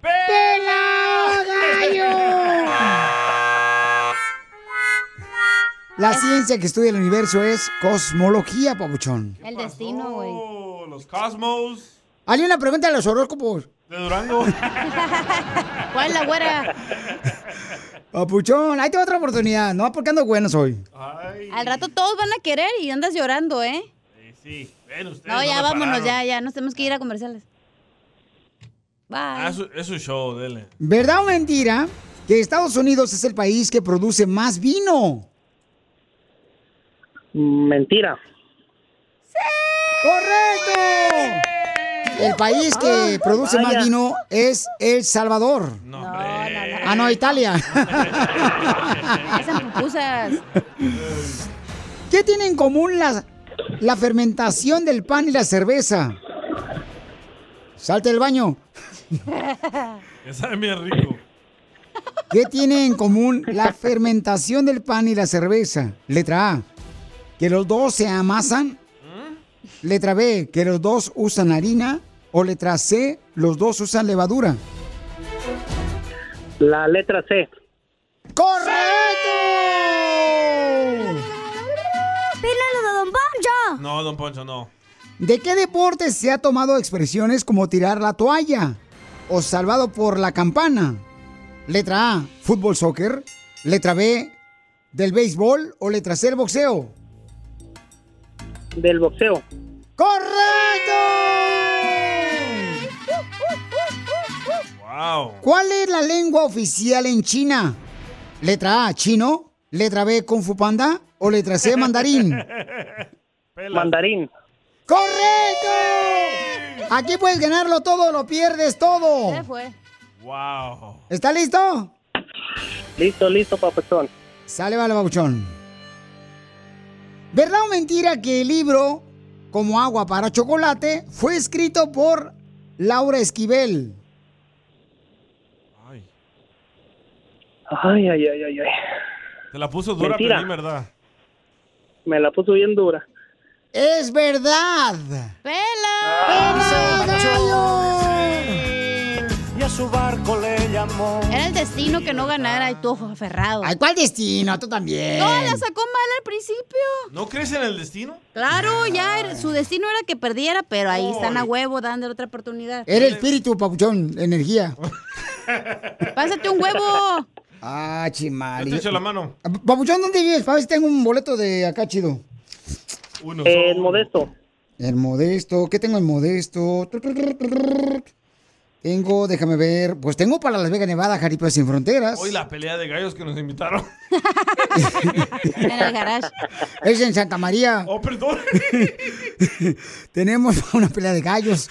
¡Pela, gallo! La ciencia que estudia el universo es cosmología, papuchón. El destino, güey. Oh, los cosmos Hay una pregunta de los horóscopos. de Durango. ¿Cuál es la güera? Papuchón, ahí te va otra oportunidad. No, porque ando buenos hoy. Al rato todos van a querer y andas llorando, ¿eh? Sí, ven ustedes. No, ya vámonos, pararon. ya, ya. Nos tenemos que ir a comerciales. Ah, Bye. es su show, dele. ¿Verdad o mentira que Estados Unidos es el país que produce más vino? Mentira. ¡Correcto! El país que produce vaya. más vino es El Salvador. Ah, no, Italia. Esas pupusas. ¿Qué tiene en común la, la fermentación del pan y la cerveza? Salte del baño. Esa es bien rico. ¿Qué tiene en común la fermentación del pan y la cerveza? Letra A, que los dos se amasan. Letra B, que los dos usan harina. O letra C, los dos usan levadura. La letra C. ¡Correcto! ¡Pílalo de Don Poncho! No, don Poncho, no. ¿De qué deporte se ha tomado expresiones como tirar la toalla o salvado por la campana? Letra A, fútbol, soccer. Letra B, del béisbol. O letra C, el boxeo. Del boxeo. ¡Correcto! Wow. ¿Cuál es la lengua oficial en China? Letra A, chino. Letra B, kung fu panda. O letra C, mandarín. Mandarín. ¡Correcto! Aquí puedes ganarlo todo, lo pierdes todo. Se fue. Wow. ¿Está listo? Listo, listo, papachón. Sale, vale, babuchón. ¿Verdad o mentira que el libro Como agua para chocolate fue escrito por Laura Esquivel? Ay, ay, ay, ay, ay. Te la puso dura. Piolín, ¿verdad? Me la puso bien dura. ¡Es verdad! Y a su barco le llamó. Era el destino que no ganara y tú aferrado. Ay, ¿cuál destino? Tú también. No, la sacó mal al principio. ¿No crees en el destino? Claro, ya era- su destino era que perdiera, pero ahí están a huevo dándole otra oportunidad. Era el espíritu, papuchón, energía. Pásate un huevo. Ah, chimari. Yo te echo la mano. Papuchón, ¿dónde vives? Para ver si tengo un boleto de acá chido. Uno En Modesto. El modesto. ¿Qué tengo en modesto? Tengo, déjame ver. Pues tengo para Las Vegas, Nevada, Jaripeo Sin Fronteras. Hoy la pelea de gallos que nos invitaron. En el garage. Es en Santa María. Oh, perdón. Tenemos una pelea de gallos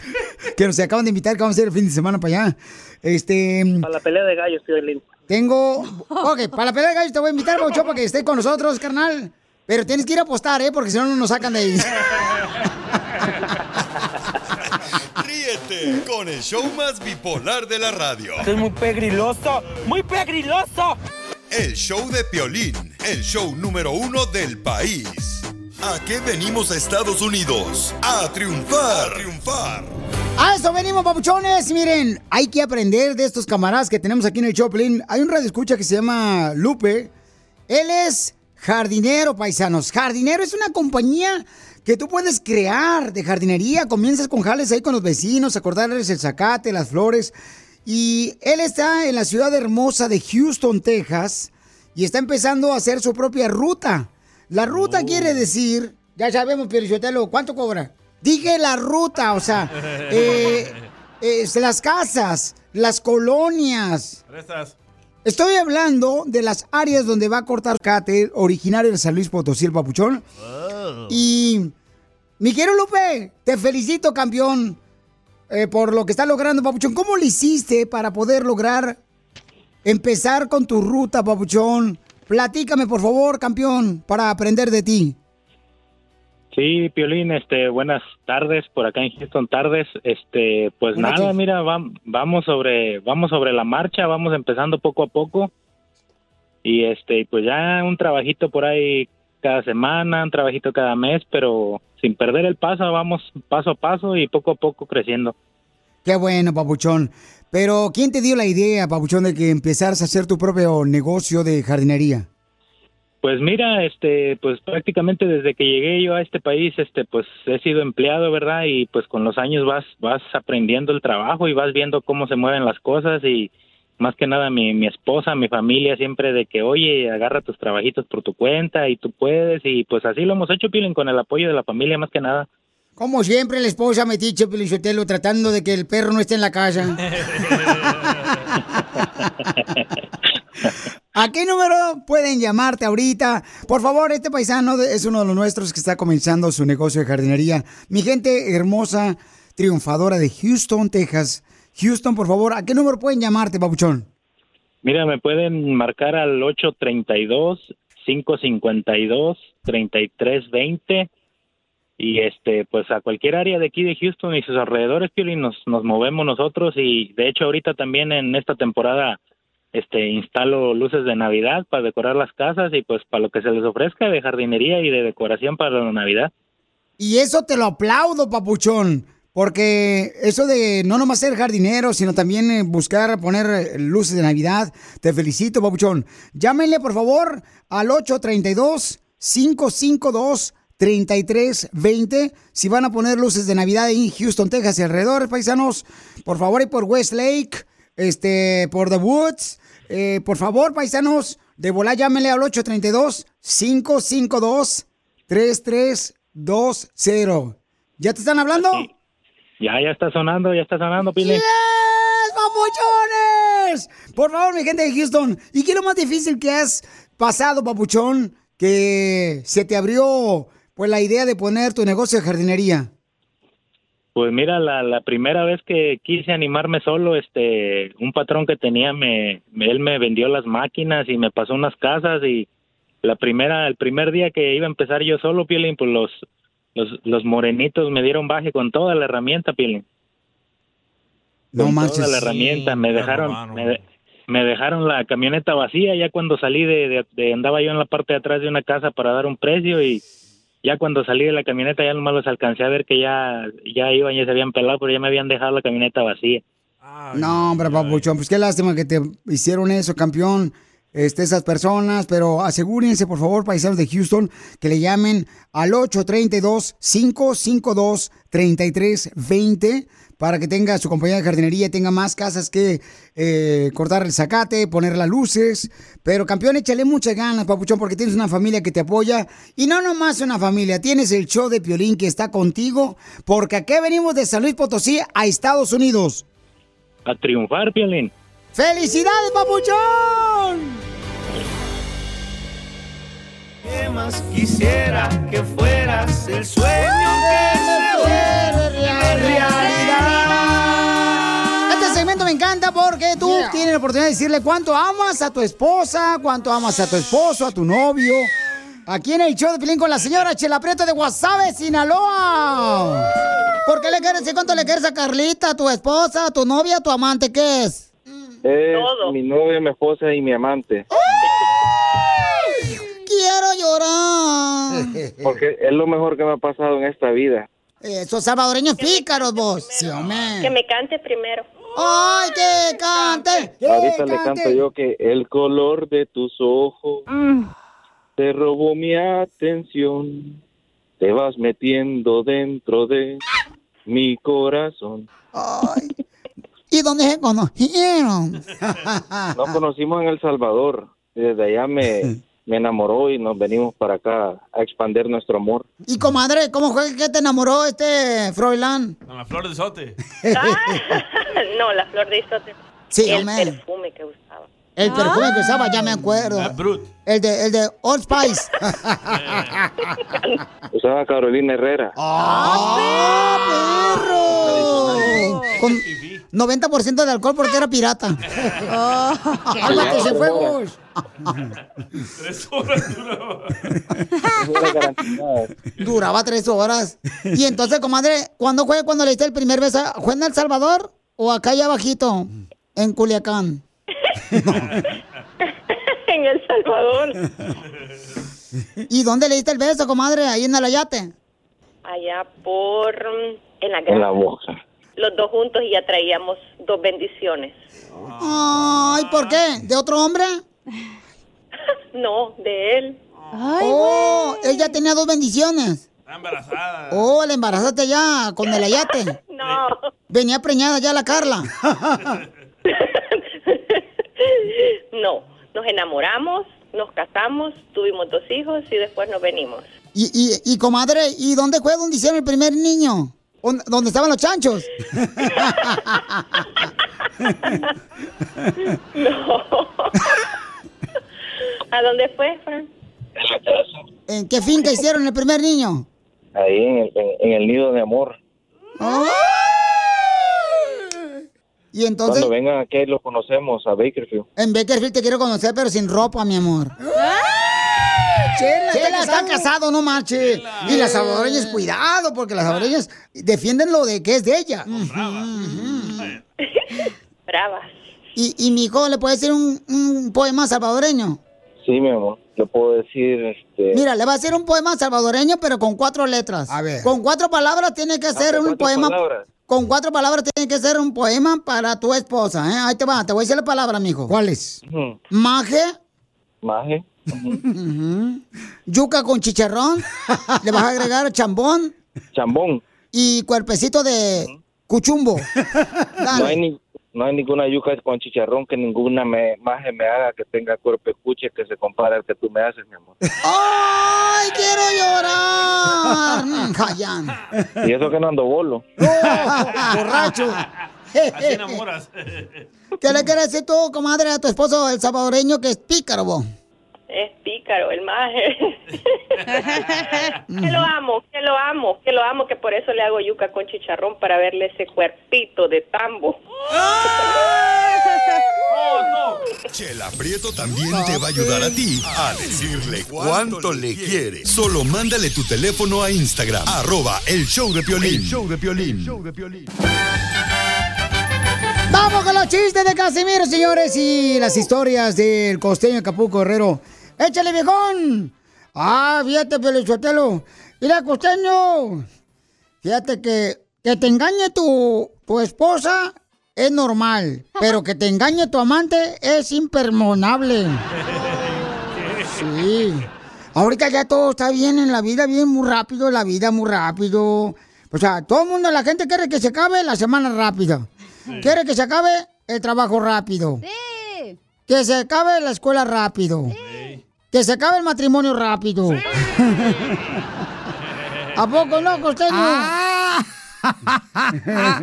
que nos acaban de invitar, que vamos a hacer el fin de semana para allá. Este. Para la pelea de gallos, Piolín. Tengo. Ok, para la pelea de gallos te voy a invitar, Paucho, para que estés con nosotros, carnal. Pero tienes que ir a apostar, ¿eh? Porque si no, no nos sacan de ahí. Ríete con el show más bipolar de la radio. es muy pegriloso, muy pegriloso. El show de Piolín, el show número uno del país. ¿A qué venimos a Estados Unidos? A triunfar. A triunfar. A eso venimos, papuchones. Miren, hay que aprender de estos camaradas que tenemos aquí en el Choplin. Hay un radio escucha que se llama Lupe. Él es jardinero, paisanos. Jardinero es una compañía que tú puedes crear de jardinería. Comienzas con jales ahí con los vecinos, a cortarles el zacate, las flores. Y él está en la ciudad hermosa de Houston, Texas, y está empezando a hacer su propia ruta. La ruta quiere decir, ya sabemos, Pierichotelo, ¿cuánto cobra? Dije la ruta, o sea, eh, eh, las casas, las colonias. Prestas. Estoy hablando de las áreas donde va a cortar cate, originario de San Luis Potosí, el papuchón. Y, mi querido Lupe, te felicito, campeón, eh, por lo que está logrando, papuchón. ¿Cómo lo hiciste para poder lograr empezar con tu ruta, papuchón? Platícame, por favor, campeón, para aprender de ti. Sí, Piolín, este, buenas tardes por acá en Houston, tardes. Este, pues Buenas nada, mira, vam- vamos sobre, vamos sobre la marcha, vamos empezando poco a poco. Y este, pues ya un trabajito por ahí cada semana, un trabajito cada mes, pero sin perder el paso, vamos paso a paso y poco a poco creciendo. Qué bueno, papuchón. Pero, ¿quién te dio la idea, papuchón, de que empezaras a hacer tu propio negocio de jardinería? Pues mira, este, pues prácticamente desde que llegué yo a este país, este, pues he sido empleado, ¿verdad? Y pues con los años vas, vas aprendiendo el trabajo y vas viendo cómo se mueven las cosas y más que nada mi, mi esposa, mi familia siempre de que, oye, agarra tus trabajitos por tu cuenta y tú puedes y pues así lo hemos hecho, Pilen, con el apoyo de la familia más que nada. Como siempre, la esposa metiche, Pelichotelo, tratando de que el perro no esté en la casa. ¿A qué número pueden llamarte ahorita? Por favor, este paisano es uno de los nuestros que está comenzando su negocio de jardinería. Mi gente hermosa, triunfadora de Houston, Texas. Houston, por favor, ¿a qué número pueden llamarte, papuchón? Mira, me pueden marcar al 832-552-3320 y este, pues a cualquier área de aquí de Houston y sus alrededores, Piolín, nos, nos movemos nosotros y de hecho ahorita también en esta temporada este instalo luces de Navidad para decorar las casas y pues para lo que se les ofrezca de jardinería y de decoración para la Navidad. Y eso te lo aplaudo, papuchón. Porque eso de no nomás ser jardinero, sino también eh, buscar poner eh, luces de Navidad, te felicito, papuchón. Llámenle, por favor, al 832-552-3320. Si van a poner luces de Navidad en Houston, Texas y alrededor, paisanos, por favor, y por Westlake, este, por The Woods. Eh, por favor, paisanos, de volar, llámenle al 832-552-3320. ¿Ya te están hablando? Ya, ya está sonando, ya está sonando, Piolín. ¡Yes, papuchones! Por favor, mi gente de Houston. ¿Y qué es lo más difícil que has pasado, papuchón? Que se te abrió pues la idea de poner tu negocio de jardinería. Pues mira, la, la primera vez que quise animarme solo, este, un patrón que tenía, me, él me vendió las máquinas y me pasó unas casas y la primera, el primer día que iba a empezar yo solo, Piolín, pues los, los, los morenitos me dieron baje con toda la herramienta, Piolín. No Con manches. Toda la hermanienta, me dejaron, me dejaron la camioneta vacía ya cuando salí de, de- de- andaba yo en la parte de atrás de una casa para dar un precio y ya cuando salí de la camioneta ya nomás los alcancé a ver que ya ya iban ya se habían pelado pero ya me habían dejado la camioneta vacía No, hombre, papuchón, pues qué lástima que te hicieron eso, campeón. Este, esas personas, pero asegúrense, por favor, paisanos de Houston, que le llamen al 832-552-3320 para que tenga su compañía de jardinería, tenga más casas que eh, cortar el zacate, poner las luces. Pero, campeón, échale muchas ganas, papuchón, porque tienes una familia que te apoya. Y no nomás una familia, tienes el show de Piolín que está contigo, porque aquí venimos de San Luis Potosí a Estados Unidos. a triunfar Piolín ¡Felicidades, papuchón! ¿Qué más quisiera que fueras el sueño que se realidad? Este segmento me encanta porque tú tienes la oportunidad de decirle cuánto amas a tu esposa, cuánto amas a tu esposo, a tu novio. Aquí en el show de Pilín con la señora Chela Prieto de Guasave, Sinaloa. ¿Por qué le quieres decir cuánto le quieres a Carlita, a tu esposa, a tu novia, a tu amante? ¿Qué es? Es mi novia, mi esposa y mi amante. Quiero llorar. Porque es lo mejor que me ha pasado en esta vida. Esos salvadoreños pícaros vos. Sí, hombre. Que me cante primero. ¡Ay, que cante! que Ahorita le cante! canto yo que el color de tus ojos te robó mi atención. Te vas metiendo dentro de mi corazón. ¿Y dónde se conocieron? Nos conocimos en El Salvador. Desde allá me, me enamoró y nos venimos para acá a expandir nuestro amor. Y comadre, ¿cómo fue que te enamoró este Froilán? Con la flor de sote. no, la flor de isote. Sí, el hombre. perfume que usaba. El perfume que usaba, ya me acuerdo. El de, el de Old Spice. Usaba Carolina Herrera. ¡Ah, perro! Con 90% de alcohol porque era pirata. ¡Álvate, se fue, Gus! Tres horas duraba. Duraba tres horas. Y entonces, comadre, ¿cuándo fue cuando le diste el primer beso? ¿Fue en El Salvador o acá allá abajito? En Culiacán. en El Salvador. ¿Y dónde le diste el beso, comadre? Ahí en el ayate. Allá por... En la En la granja. boca. Los dos juntos y ya traíamos dos bendiciones. Ay, ¿por qué? ¿De otro hombre? No, de él. oh, él ya tenía dos bendiciones. Está embarazada. Oh, la embarazaste ya con el ayate. No. Venía preñada ya la Carla. No, nos enamoramos, nos casamos, tuvimos dos hijos y después nos venimos. Y, y, y comadre, ¿y dónde fue donde hicieron el primer niño? ¿Dónde estaban los chanchos? ¿A dónde fue, Fran? ¿En qué finca hicieron el primer niño? Ahí en el, en- en el nido de amor. Y entonces, Cuando vengan aquí lo conocemos a Bakerfield. en Bakersfield te quiero conocer, pero sin ropa, mi amor. Chela, está casado, no marche. Y las salvadoreñas, cuidado, porque las salvadoreñas defienden lo de que es de ella. Bravas. Y, y mi hijo, ¿le puede decir un, un poema salvadoreño? Sí, mi amor. Le puedo decir, este... Mira, le va a hacer un poema salvadoreño, pero con cuatro letras. A ver. Con cuatro palabras tiene que un Ah, cuatro poema. palabras. Con cuatro palabras tiene que ser un poema para tu esposa, ¿eh? Ahí te va, te voy a decir la palabra, mijo. ¿Cuáles? Ujú. Maje, Maje. ujú, yuca con chicharrón, le vas a agregar chambón Chambón. y cuerpecito de cuchumbo. No hay, ni- no hay ninguna yuca con chicharrón que ninguna me, maje me haga que tenga cuerpo escuche que se compare al que tú me haces, mi amor. ¡Ay, quiero llorar! Mm, Jayán. Y eso que no ando bolo. Borracho. Así enamoras. ¿Qué le quieres decir tú, comadre, a tu esposo, el salvadoreño, que es pícaro, vos? Es pícaro, el maje. que lo amo, que lo amo, que lo amo, que por eso le hago yuca con chicharrón para verle ese cuerpito de tambo. Chela Prieto también te va a ayudar a ti a decirle cuánto le quiere. Solo mándale tu teléfono a Instagram, arroba el show de Piolín. El show de Piolín. Vamos con los chistes de Casimiro, señores, y las historias del costeño de Acapulco Guerrero. ¡Échale, viejón! Ah, fíjate, Pelichotelo. Mira, costeño. Fíjate que, que te engañe tu, tu esposa es normal, pero que te engañe tu amante es impermonable. Sí. Ahorita ya todo está bien en la vida, bien muy rápido, la vida muy rápido. O sea, todo el mundo, la gente quiere que se acabe la semana rápida. Quiere que se acabe el trabajo rápido. Sí. Que se acabe la escuela rápido. Que se acabe el matrimonio rápido. ¿A poco no, costeño? Ah.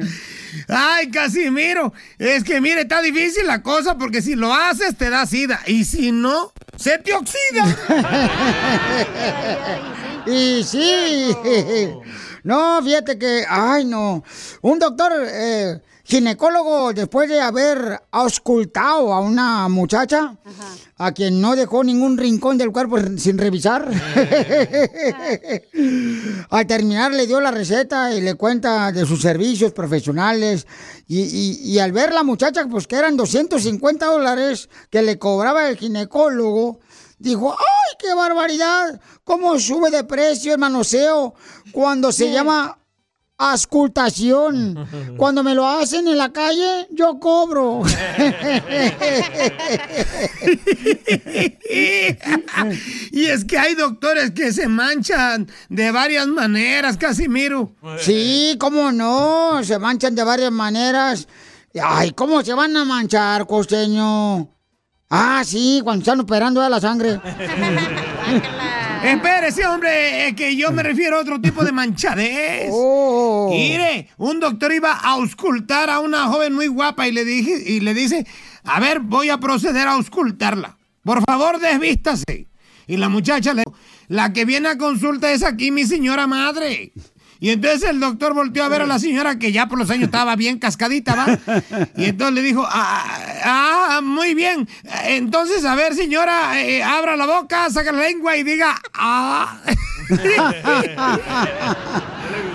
Ay, Casimiro, es que mire, está difícil la cosa porque si lo haces te da sida y si no, se te oxida. y sí. No, fíjate que, ay no, un doctor eh, ginecólogo después de haber auscultado a una muchacha a quien no dejó ningún rincón del cuerpo sin revisar, al terminar le dio la receta y le cuenta de sus servicios profesionales y, y- y al ver la muchacha pues que eran 250 dólares que le cobraba el ginecólogo, dijo, ¡ay, qué barbaridad! ¿Cómo sube de precio el manoseo cuando se llama ascultación? Cuando me lo hacen en la calle, yo cobro. y es que hay doctores que se manchan de varias maneras, Casimiro. Sí, cómo no, se manchan de varias maneras. Ay, ¿cómo se van a manchar, costeño? Ah, sí, cuando están operando a la sangre. Espérese, hombre, es que yo me refiero a otro tipo de manchadez. Oh. Mire, un doctor iba a auscultar a una joven muy guapa y le dije, y le dice, a ver, voy a proceder a auscultarla. Por favor, desvístase. Y la muchacha le dijo, la que viene a consulta es aquí mi señora madre. Y entonces el doctor volteó a ver a la señora que ya por los años estaba bien cascadita, ¿va? Y entonces le dijo, ah, ah, muy bien. Entonces, a ver, señora, eh, abra la boca, saca la lengua y diga, ah.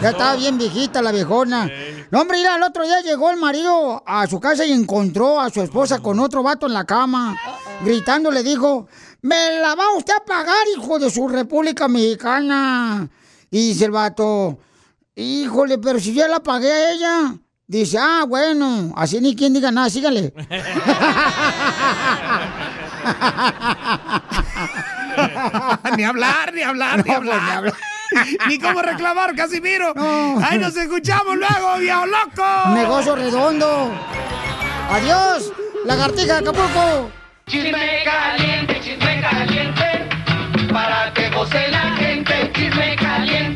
Ya estaba bien viejita la viejona. No, hombre, mira, el otro día llegó el marido a su casa y encontró a su esposa con otro vato en la cama. Gritando le dijo, me la va usted a pagar, hijo de su República Mexicana. Y dice el vato, híjole, pero si yo la pagué a ella. Dice, ah, bueno, así ni quien diga nada, sígale. ni hablar, ni hablar, ni No, pues, hablar. ni hablar. Ni cómo reclamar, Casimiro. Ahí nos escuchamos luego, viejo loco. Negocio redondo. Adiós, lagartija de Acapulco. Chisme caliente, chisme caliente, para que goce la gente. Chisme caliente,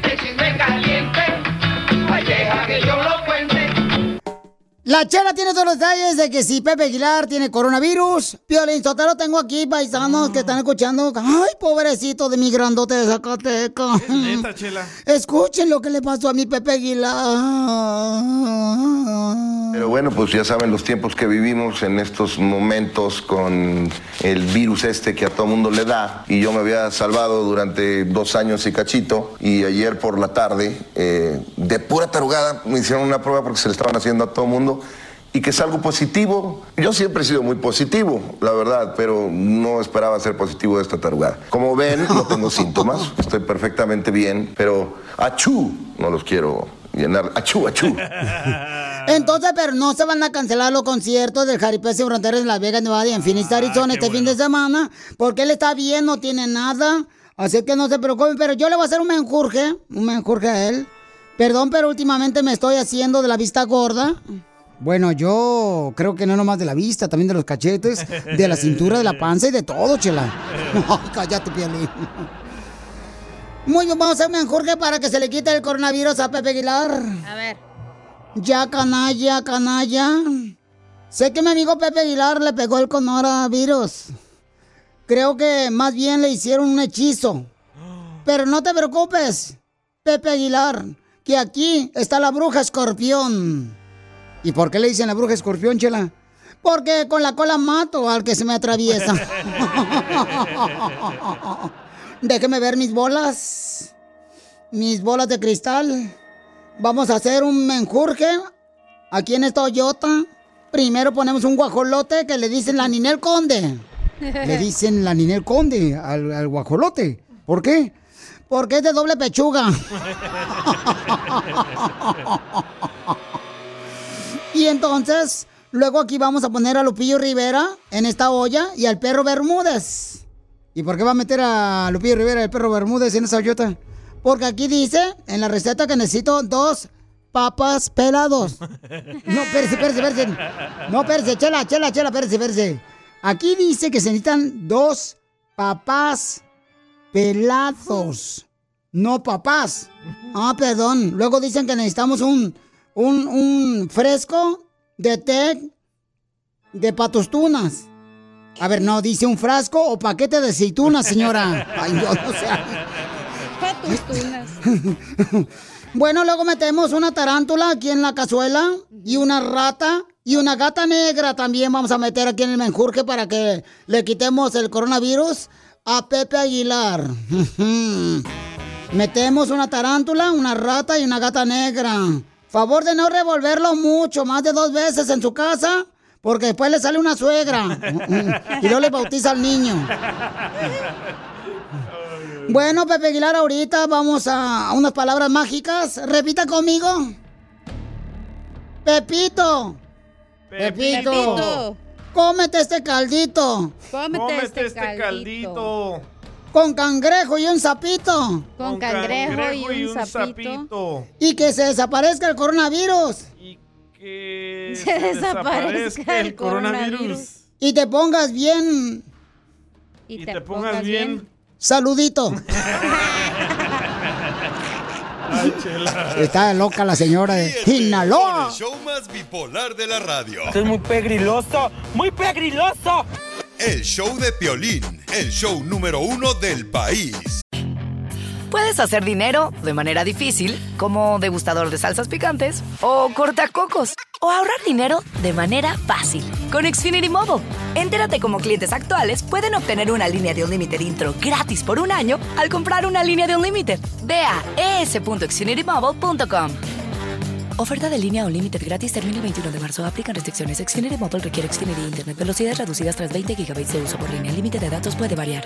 La chela tiene todos los detalles de que si Pepe Aguilar tiene coronavirus. Piolín Sotelo tengo aquí paisanos que están escuchando. Ay, pobrecito de mi grandote de Zacatecas. Neta, chela. Escuchen lo que le pasó a mi Pepe Aguilar. Pero bueno, pues ya saben los tiempos que vivimos en estos momentos con el virus este que a todo mundo le da. Y yo me había salvado durante dos años y cachito. Y ayer por la tarde, eh, de pura tarugada, me hicieron una prueba porque se le estaban haciendo a todo mundo. Y que es algo positivo. Yo siempre he sido muy positivo, la verdad, pero no esperaba ser positivo de esta tarugada. Como ven, no tengo síntomas, estoy perfectamente bien, pero achú, no los quiero llenar. Achú, achú. Entonces, pero no se van a cancelar los conciertos del Jaripeo Sin Fronteras en Las Vegas, Nevada y en Phoenix, Arizona este fin de semana, porque él está bien, no tiene nada. Así que no se preocupen, pero yo le voy a hacer un menjurje, un menjurje a él. Perdón, pero últimamente me estoy haciendo de la vista gorda. Bueno, yo creo que no nomás de la vista, también de los cachetes, de la cintura, de la panza y de todo, chela. Cállate, Piolín. Muy bien, vamos a hacer un menjurje para que se le quite el coronavirus a Pepe Aguilar. A ver. Ya, canalla, canalla. Sé que mi amigo Pepe Aguilar le pegó el coronavirus. Creo que más bien le hicieron un hechizo. Pero no te preocupes, Pepe Aguilar, que aquí está la bruja escorpión. ¿Y por qué le dicen la bruja escorpión, chela? Porque con la cola mato al que se me atraviesa. Déjeme ver mis bolas. Mis bolas de cristal. Vamos a hacer un menjurje aquí en esta Toyota. primero ponemos un guajolote que le dicen la Ninel Conde. Le dicen la Ninel Conde al, al guajolote. ¿Por qué? Porque es de doble pechuga. Y entonces, luego aquí vamos a poner a Lupillo Rivera en esta olla y al perro Bermúdez. ¿Y por qué va a meter a Lupillo Rivera y al perro Bermúdez en esa ollota? Porque aquí dice en la receta que necesito dos papas pelados. No, espérese, espérese, espérese. No, espérese, chela, chela, chela, espérese, espérese. Aquí dice que se necesitan dos papás pelados. No papás. Ah, perdón. Luego dicen que necesitamos un, un, un fresco de té de patostunas. A ver, no, dice un frasco o paquete de aceitunas, señora. Ay, yo no sé. Bueno, luego metemos una tarántula aquí en la cazuela y una rata y una gata negra también vamos a meter aquí en el menjurje para que le quitemos el coronavirus a Pepe Aguilar. metemos una tarántula, una rata y una gata negra. Favor de no revolverlo mucho, más de dos veces en su casa, porque después le sale una suegra y luego le bautiza al niño. Bueno, Pepe Aguilar, ahorita vamos a, unas palabras mágicas. Repita conmigo. Pepito. Pepito. Pepito. Cómete este caldito. Cómete este caldito. Con cangrejo y un sapito. Con cangrejo y un sapito. Y que se desaparezca el coronavirus. Que Se desaparezca el coronavirus. Y te pongas bien. Y te pongas bien. Saludito. Ay, chela. Está loca la señora de Con Sinaloa. el show más bipolar de la radio. Esto es muy pegriloso, muy pegriloso. El show de Piolín, el show número uno del país. Puedes hacer dinero de manera difícil, como degustador de salsas picantes, o cortacocos, o ahorrar dinero de manera fácil con Xfinity Mobile. Entérate cómo clientes actuales pueden obtener una línea de un límite intro gratis por un año al comprar una línea de un límite. Ve a. Oferta de línea o límite gratis termina el 21 de marzo. Aplican restricciones. Xfinity Mobile requiere Xfinity Internet. Velocidades reducidas tras 20 GB de uso por línea. El límite de datos puede variar.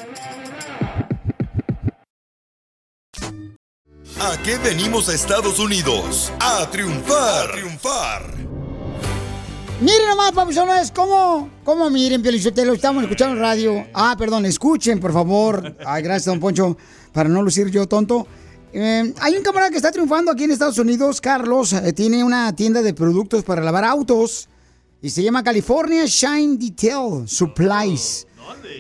¿A qué venimos a Estados Unidos? A triunfar. A triunfar. Miren nomás, papuchones, cómo, cómo miren, Pielichotelo, estamos escuchando radio. Ah, perdón, escuchen, por favor. Ay, gracias, don Poncho, para no lucir yo tonto. Eh, hay un camarada que está triunfando aquí en Estados Unidos, Carlos, eh, tiene una tienda de productos para lavar autos y se llama California Shine Detail Supplies.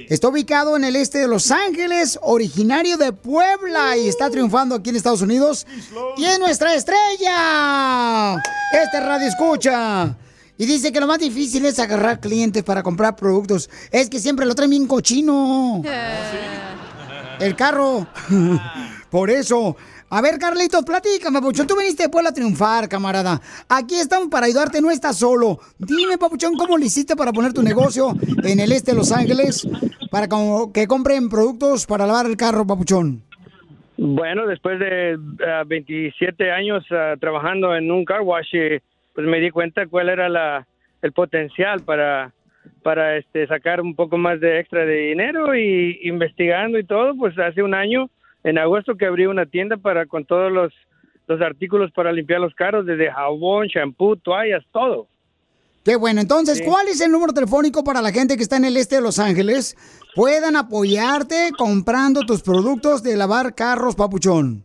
Está ubicado en el este de Los Ángeles, originario de Puebla y está triunfando aquí en Estados Unidos. Y es nuestra estrella. Este radio escucha. Y dice que lo más difícil es agarrar clientes para comprar productos. Es que siempre lo traen bien cochino. El carro. Por eso. A ver, Carlitos, platícame, Papuchón. Tú viniste de Puebla triunfar, camarada. Aquí estamos para ayudarte, no estás solo. Dime, Papuchón, ¿cómo le hiciste para poner tu negocio en el este de Los Ángeles para que compren productos para lavar el carro, Papuchón? Bueno, después de ah, 27 años ah, trabajando en un car wash, eh, pues me di cuenta cuál era la, el potencial para, para este, sacar un poco más de extra de dinero y investigando y todo, pues hace un año, en agosto que abrí una tienda para con todos los, los artículos para limpiar los carros, desde jabón, shampoo, toallas, todo. Qué bueno. Entonces, Sí. ¿cuál es el número telefónico para la gente que está en el este de Los Ángeles? Puedan apoyarte comprando tus productos de lavar carros, Papuchón.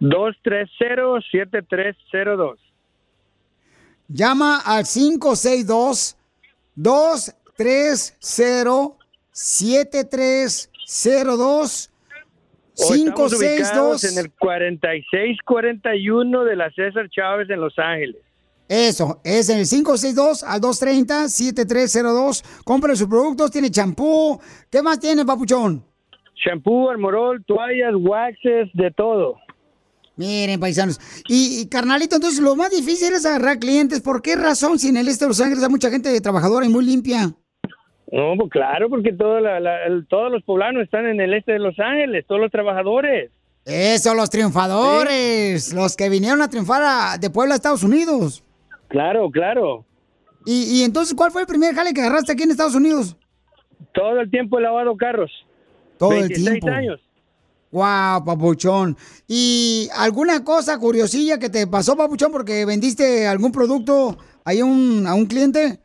562-230-7302. Llama al 562-230-7302. O estamos ubicados 562. en el 4641 de la César Chávez en Los Ángeles. Eso, es en el 562 al 230-7302. Compren sus productos, tiene champú. ¿Qué más tiene, papuchón? Shampoo, armorol, toallas, waxes, de todo. Miren, paisanos. Y, y, carnalito, entonces lo más difícil es agarrar clientes. ¿Por qué razón? Si en el este de Los Ángeles hay mucha gente trabajadora y muy limpia. No, pues claro, porque todo la- la- el- todos los poblanos están en el este de Los Ángeles, todos los trabajadores. Eso, los triunfadores. Los que vinieron a triunfar a- de Puebla a Estados Unidos. Claro, claro. ¿Y, y entonces cuál fue el primer jale que agarraste aquí en Estados Unidos? Todo el tiempo he lavado carros. Todo 26 el tiempo. años. Wow, papuchón. ¿Y alguna cosa curiosilla que te pasó, papuchón, porque vendiste algún producto ahí a un, a un cliente?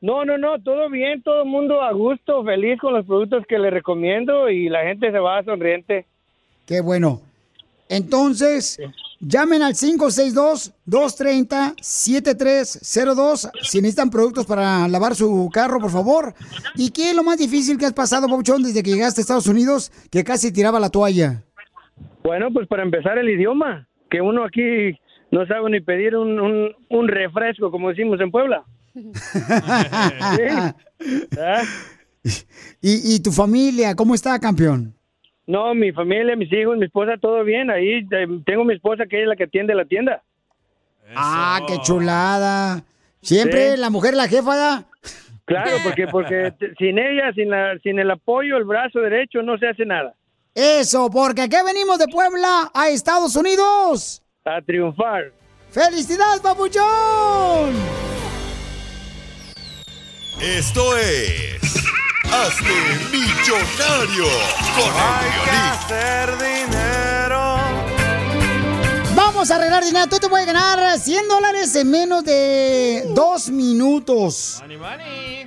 No, no, no, todo bien, todo el mundo a gusto, feliz con los productos que le recomiendo y la gente se va sonriente. Qué bueno. Entonces, llamen al 562-230-7302 si necesitan productos para lavar su carro, por favor. ¿Y qué es lo más difícil que has pasado, Papuchón, desde que llegaste a Estados Unidos, que casi tiraba la toalla? Bueno, pues para empezar el idioma, que uno aquí no sabe ni pedir un, un, un refresco, como decimos en Puebla. ¿Ah? ¿Y, y tu familia, cómo está, campeón? No, mi familia, mis hijos, mi esposa, todo bien. Ahí eh, tengo mi esposa que es la que atiende la tienda. Ah, qué chulada. Siempre Sí. la mujer la jefa, ¿da? Claro, porque porque t- sin ella, sin la, sin el apoyo, el brazo derecho, no se hace nada. Eso, porque aquí venimos de Puebla a Estados Unidos. A triunfar. ¡Felicidades, papuchón! Esto es. Hazte millonario con el violín. hacer dinero. Vamos a arreglar dinero. Tú te puedes ganar 100 dólares en menos de dos minutos.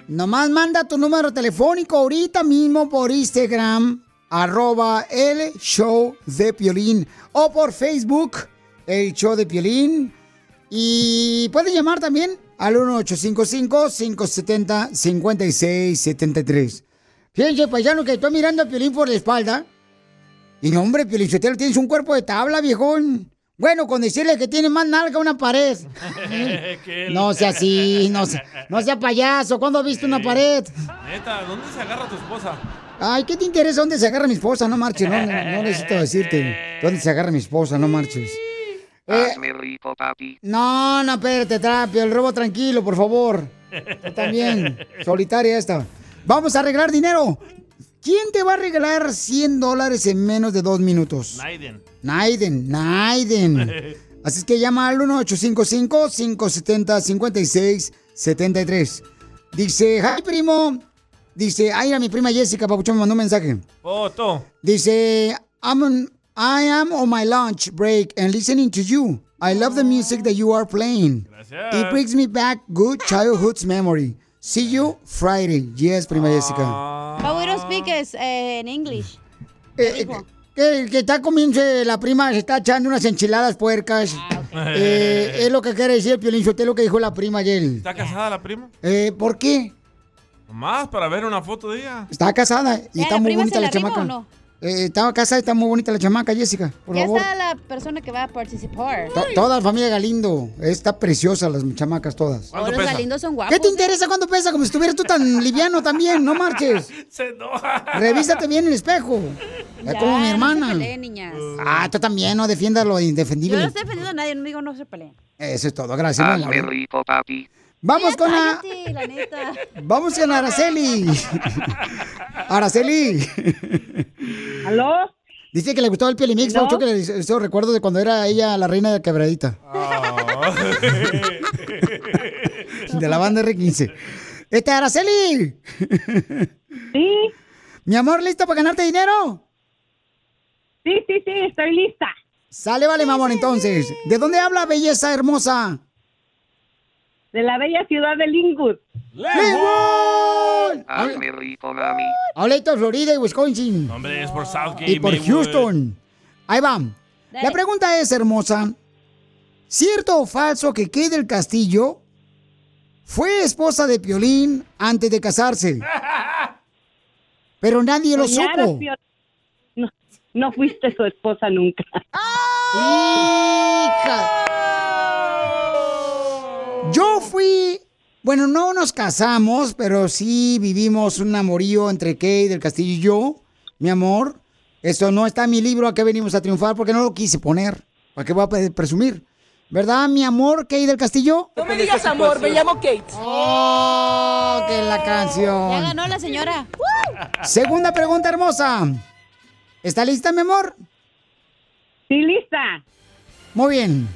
Nomás manda tu número telefónico ahorita mismo por Instagram, arroba el show de Piolín, o por Facebook, el show de Piolín. Y puedes llamar también al 1855-570-5673. Fíjense, paisano, que estoy mirando a Piolín por la espalda. Y no, hombre, Piolín, Sotelo, tienes un cuerpo de tabla, viejón. Bueno, con decirle que tiene más nalga una pared. No sea así, no sea, no sea payaso. ¿Cuándo has visto una pared? Neta, ¿dónde se agarra tu esposa? Ay, ¿qué te interesa dónde se agarra mi esposa? No marches, no necesito decirte dónde se agarra mi esposa, no marches. Eh, Hazme rico, papi. no, no, espérate, Trapio, el robo tranquilo, por favor. Tú también, solitaria esta. Vamos a arreglar dinero. ¿Quién te va a regalar 100 dólares en menos de dos minutos? Naiden. Naiden, Naiden. Así es que llama al 1-855-570-5673. Dice, hi primo. Dice, ay, a mi prima Jessica, papuchón, me mandó un mensaje. Foto. Dice, I'm I am on my lunch break and listening to you. I love the music that you are playing. Gracias. It brings me back good childhood's memory. See you Friday. Yes, prima Jessica. But we don't speak es, eh, in English. Eh, eh, que, que está comiendo la prima, se está echando unas enchiladas puercas. Eh, es lo que quiere decir el Piolín Sotelo que dijo la prima ayer. ¿Está casada la prima? Eh, ¿Por qué? Nomás para ver una foto de ella. Está casada y ¿Ya está muy bonita la la chamaca. o no? Eh, está casada está muy bonita la chamaca, Jessica. Por ya favor. está la persona que va a participar. To- Toda la familia Galindo. Está preciosa las chamacas todas. Oh, los galindos son guapos. ¿Qué te interesa cuánto pesa? Como si estuvieras tú tan liviano también, no marches. Se enoja. Revísate bien el espejo. Es Ya, como mi no se hermana. peleen, niñas. ah, tú también, no defiendas lo Yo indefendible. no estoy defendiendo a nadie, no digo no se peleen. Eso es todo, gracias. Hazme amor. rico, papi. Vamos con la, la neta. vamos con Araceli. Araceli. ¿Aló? Dice que le gustó el Pielimix, ¿No? Paucho, que le hizo recuerdo de cuando era ella la reina de quebradita. de la banda R15. Este, Araceli. Sí. Mi amor, ¿lista para ganarte dinero? Sí, sí, sí, estoy lista. Sale, vale, mamón, entonces. ¿De dónde habla belleza hermosa? De la bella ciudad de Linwood. ¡Linwood! Hazme rico, mami. Habla Florida y Wisconsin. Hombre, es por Southgate. Y por Maywood. Houston. Ahí va. La pregunta es, hermosa. ¿Cierto o falso que Kay del Castillo fue esposa de Piolín antes de casarse? Pero nadie lo Soñara, supo. No fuiste su esposa nunca. Hija. Fui, bueno, no nos casamos, pero sí vivimos un amorío entre Kay del Castillo y yo, mi amor. Eso no está en mi libro, ¿a qué venimos a triunfar? Porque no lo quise poner. ¿Para qué voy a pre- presumir? ¿Verdad, mi amor, Kay del Castillo? No me digas amor, me llamo Kate. ¡Oh, que la canción! Ya ganó la señora. Segunda pregunta hermosa. ¿Está lista, mi amor? Sí, lista. Muy bien.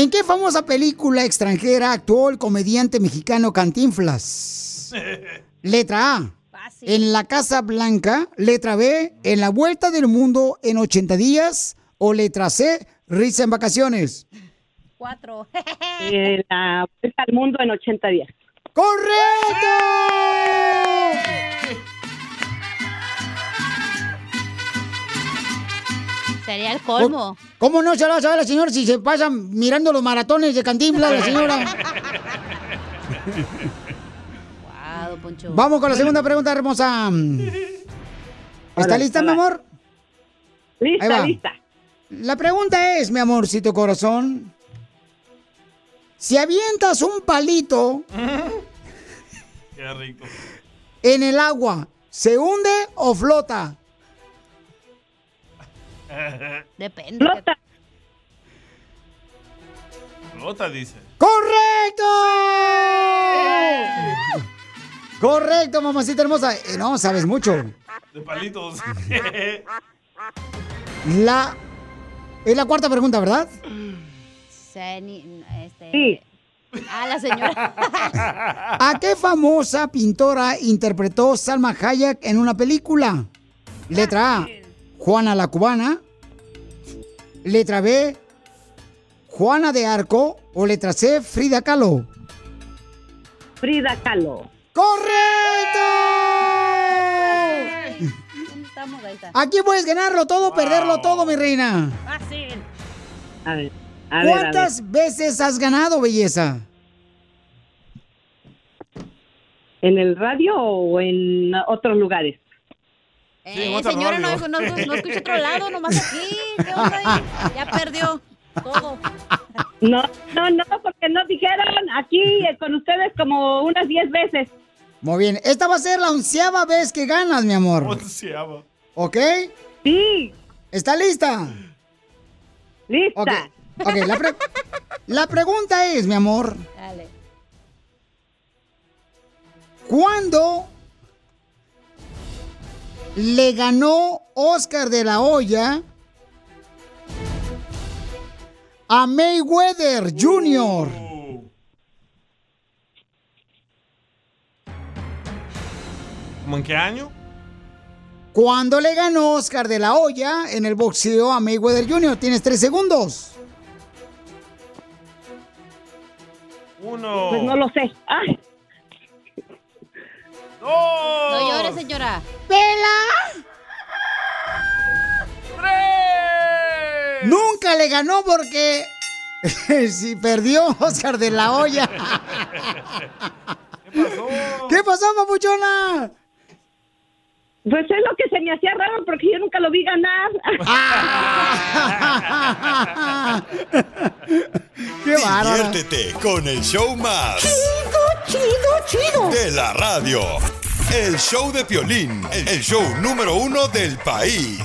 ¿En qué famosa película extranjera actuó el comediante mexicano Cantinflas? Letra A. En la Casa Blanca. Letra B. En la Vuelta del Mundo en 80 días. O letra C. Risa en vacaciones. Cuatro. Eh, la vuelta al mundo en 80 días. ¡Correcto! Sería el colmo. ¿Cómo no se la sabe la señora si se pasa mirando los maratones de Cantinflas la señora? Wow, Poncho. Vamos con la segunda pregunta, hermosa. ¿Está Hola, lista, mi amor? Lista, lista. La pregunta es, mi amorcito corazón, si avientas un palito Qué rico. en el agua, ¿se hunde o flota? Depende. Rota dice. ¡Correcto! Correcto, mamacita hermosa. Eh, no, sabes mucho. De palitos. La... Es la cuarta pregunta, ¿verdad? Este... Ah, la señora. ¿A qué famosa pintora interpretó Salma Hayek en una película? Letra A, Juana la Cubana. Letra B, Juana de Arco. O letra C, Frida Kahlo. Frida Kahlo. ¡Correcto! ¿Dónde estamos? Ahí está. Aquí puedes ganarlo todo, o perderlo todo, mi reina. Fácil. A ver, a ver, a ¿Cuántas veces has ganado, belleza? ¿En el radio o en otros lugares? Eh, señora, no, no, otro lado, nomás aquí. ¿Qué onda ahí? Ya perdió todo. No, no, no, porque no dijeron aquí eh, con ustedes como unas 10 veces. Muy bien, esta va a ser la onceava vez que ganas, mi amor. Onceava. ¿Ok? Sí. ¿Está lista? Lista. Ok, la, pre- la pregunta es, mi amor, Dale. ¿cuándo le ganó Oscar de la Hoya a Mayweather Jr.? ¿Cómo en qué año? ¿Cuándo le ganó Oscar de la Hoya en el boxeo a Mayweather Jr.? Tienes tres segundos. Uno. Pues no lo sé. Ay, No llores, señora. ¡Pela! Nunca le ganó porque si perdió Oscar de la Hoya. ¿Qué pasó? ¿Qué pasó, papuchona? Pues es lo que se me hacía raro porque yo nunca lo vi ganar. ¡Qué bárbara! Diviértete con el show más. Chido, chido, chido. De la radio. El show de Piolín. El show número uno del país.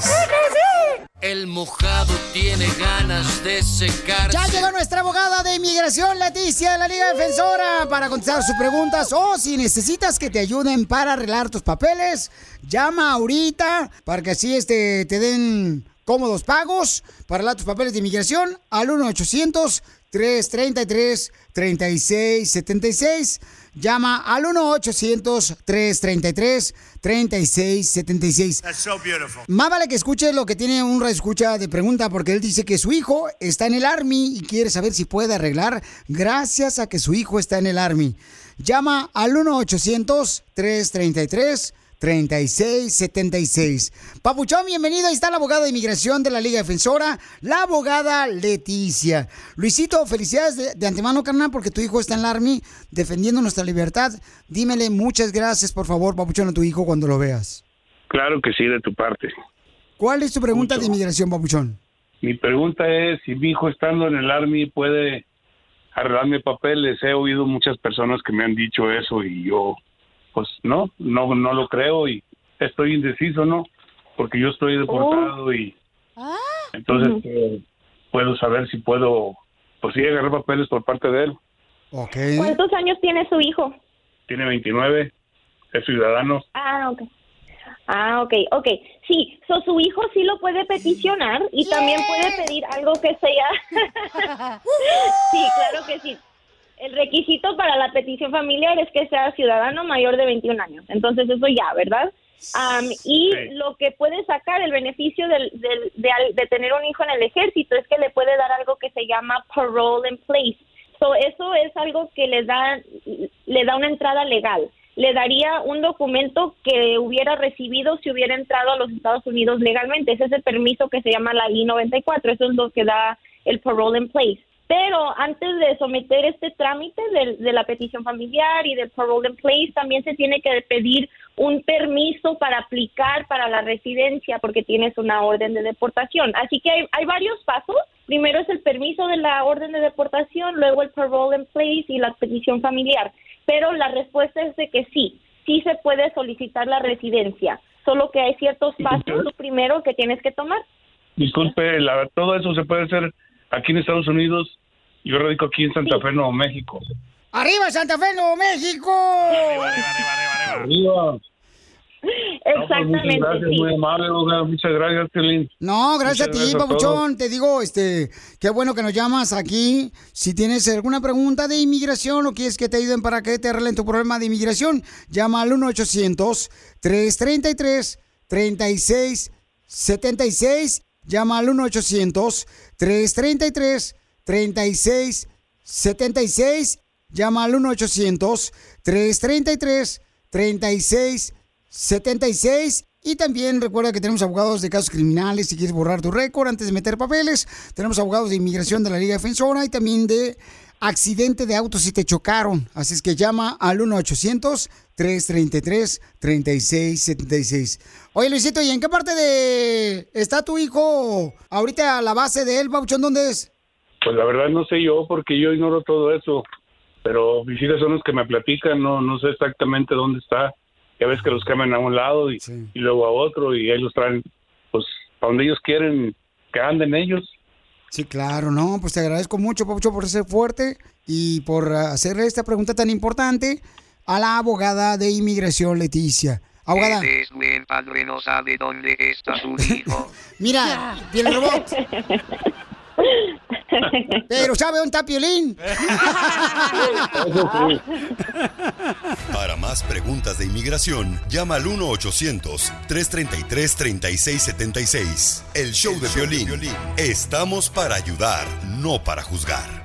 El mojado tiene ganas de secarse. Ya llegó nuestra abogada de inmigración, Leticia, de la Liga Defensora, para contestar sus preguntas. O si necesitas que te ayuden para arreglar tus papeles, llama ahorita para que así este, te den cómodos pagos para arreglar tus papeles de inmigración al 1-800-333-3676. Llama al 1-800-333-3676. That's so beautiful. Más vale que escuche lo que tiene un escucha de pregunta porque él dice que su hijo está en el Army y quiere saber si puede arreglar gracias a que su hijo está en el Army. Llama al 1-800-333-3676. Papuchón, bienvenido. Ahí está la abogada de inmigración de la Liga Defensora, la abogada Leticia. Luisito, felicidades de, de antemano, carnal, porque tu hijo está en el Army defendiendo nuestra libertad. Dímele muchas gracias, por favor, Papuchón, a tu hijo cuando lo veas. Claro que sí, de tu parte. ¿Cuál es tu pregunta de inmigración, Papuchón? Mi pregunta es si mi hijo estando en el Army puede arreglarme papeles. He oído muchas personas que me han dicho eso y yo, pues no, no, no lo creo y estoy indeciso, ¿no? Porque yo estoy deportado y entonces eh, puedo saber si puedo, pues sí, agarrar papeles por parte de él. Ok. ¿Cuántos años tiene su hijo? Tiene 29, es ciudadano. Ah, ok. Ah, ok, ok. Sí, so, su hijo sí lo puede peticionar y también puede pedir algo que sea... sí, claro que sí. El requisito para la petición familiar es que sea ciudadano mayor de 21 años. Entonces eso ya, ¿verdad? Am, y lo que puede sacar el beneficio del- del- de, de tener un hijo en el ejército es que le puede dar algo que se llama parole in place. So, eso es algo que le da, le da una entrada legal. Le daría un documento que hubiera recibido si hubiera entrado a los Estados Unidos legalmente. Ese es el permiso que se llama la I-94. Eso es lo que da el parole in place. Pero antes de someter este trámite del- de, la petición familiar y del parole in place, también se tiene que pedir un permiso para aplicar para la residencia porque tienes una orden de deportación. Así que hay, hay varios pasos. Primero es el permiso de la orden de deportación, luego el parole in place y la petición familiar. Pero la respuesta es de que sí, sí se puede solicitar la residencia, solo que hay ciertos pasos primero que tienes que tomar. Disculpe, la- todo eso se puede hacer aquí en Estados Unidos. Yo radico aquí en Santa Fe, Nuevo México. ¡Arriba Santa Fe, Nuevo México! Arriba. Exactamente, muchas gracias, sí. muy amable, abogada. Muchas gracias, Piolín. No, gracias Muchas a ti, gracias a Papuchón. Te digo, este, qué bueno que nos llamas aquí. Si tienes alguna pregunta de inmigración o quieres que te ayuden para que te arreglen tu problema de inmigración, llama al 1-800-333-3676. Llama al 1-800-333-3676. Llama al 1-800-333-3676. Y también recuerda que tenemos abogados de casos criminales si quieres borrar tu récord antes de meter papeles. Tenemos abogados de inmigración de la Liga Defensora y también de accidente de auto si te chocaron. Así es que llama al 1-800-333-3676. Oye, Luisito, ¿y en qué parte de está tu hijo ahorita a la base de él, Pauchón? ¿Dónde es? Pues la verdad no sé yo, porque yo ignoro todo eso. Pero mis hijas son los que me platican, no, no sé exactamente dónde está. Ya ves que los cambian a un lado y, y luego a otro y ahí los traen, pues, a donde ellos quieren que anden ellos. Sí, claro, no, pues te agradezco mucho, Paucho, por ser fuerte y por hacerle esta pregunta tan importante a la abogada de inmigración, Leticia. Abogada, Ese es buen padre, no sabe dónde está su hijo. mira, piel robot. Pero ¿sabe dónde está Piolín? Para más preguntas de inmigración, llama al 1-800-333-3676. El show de violín. Estamos para ayudar, no para juzgar.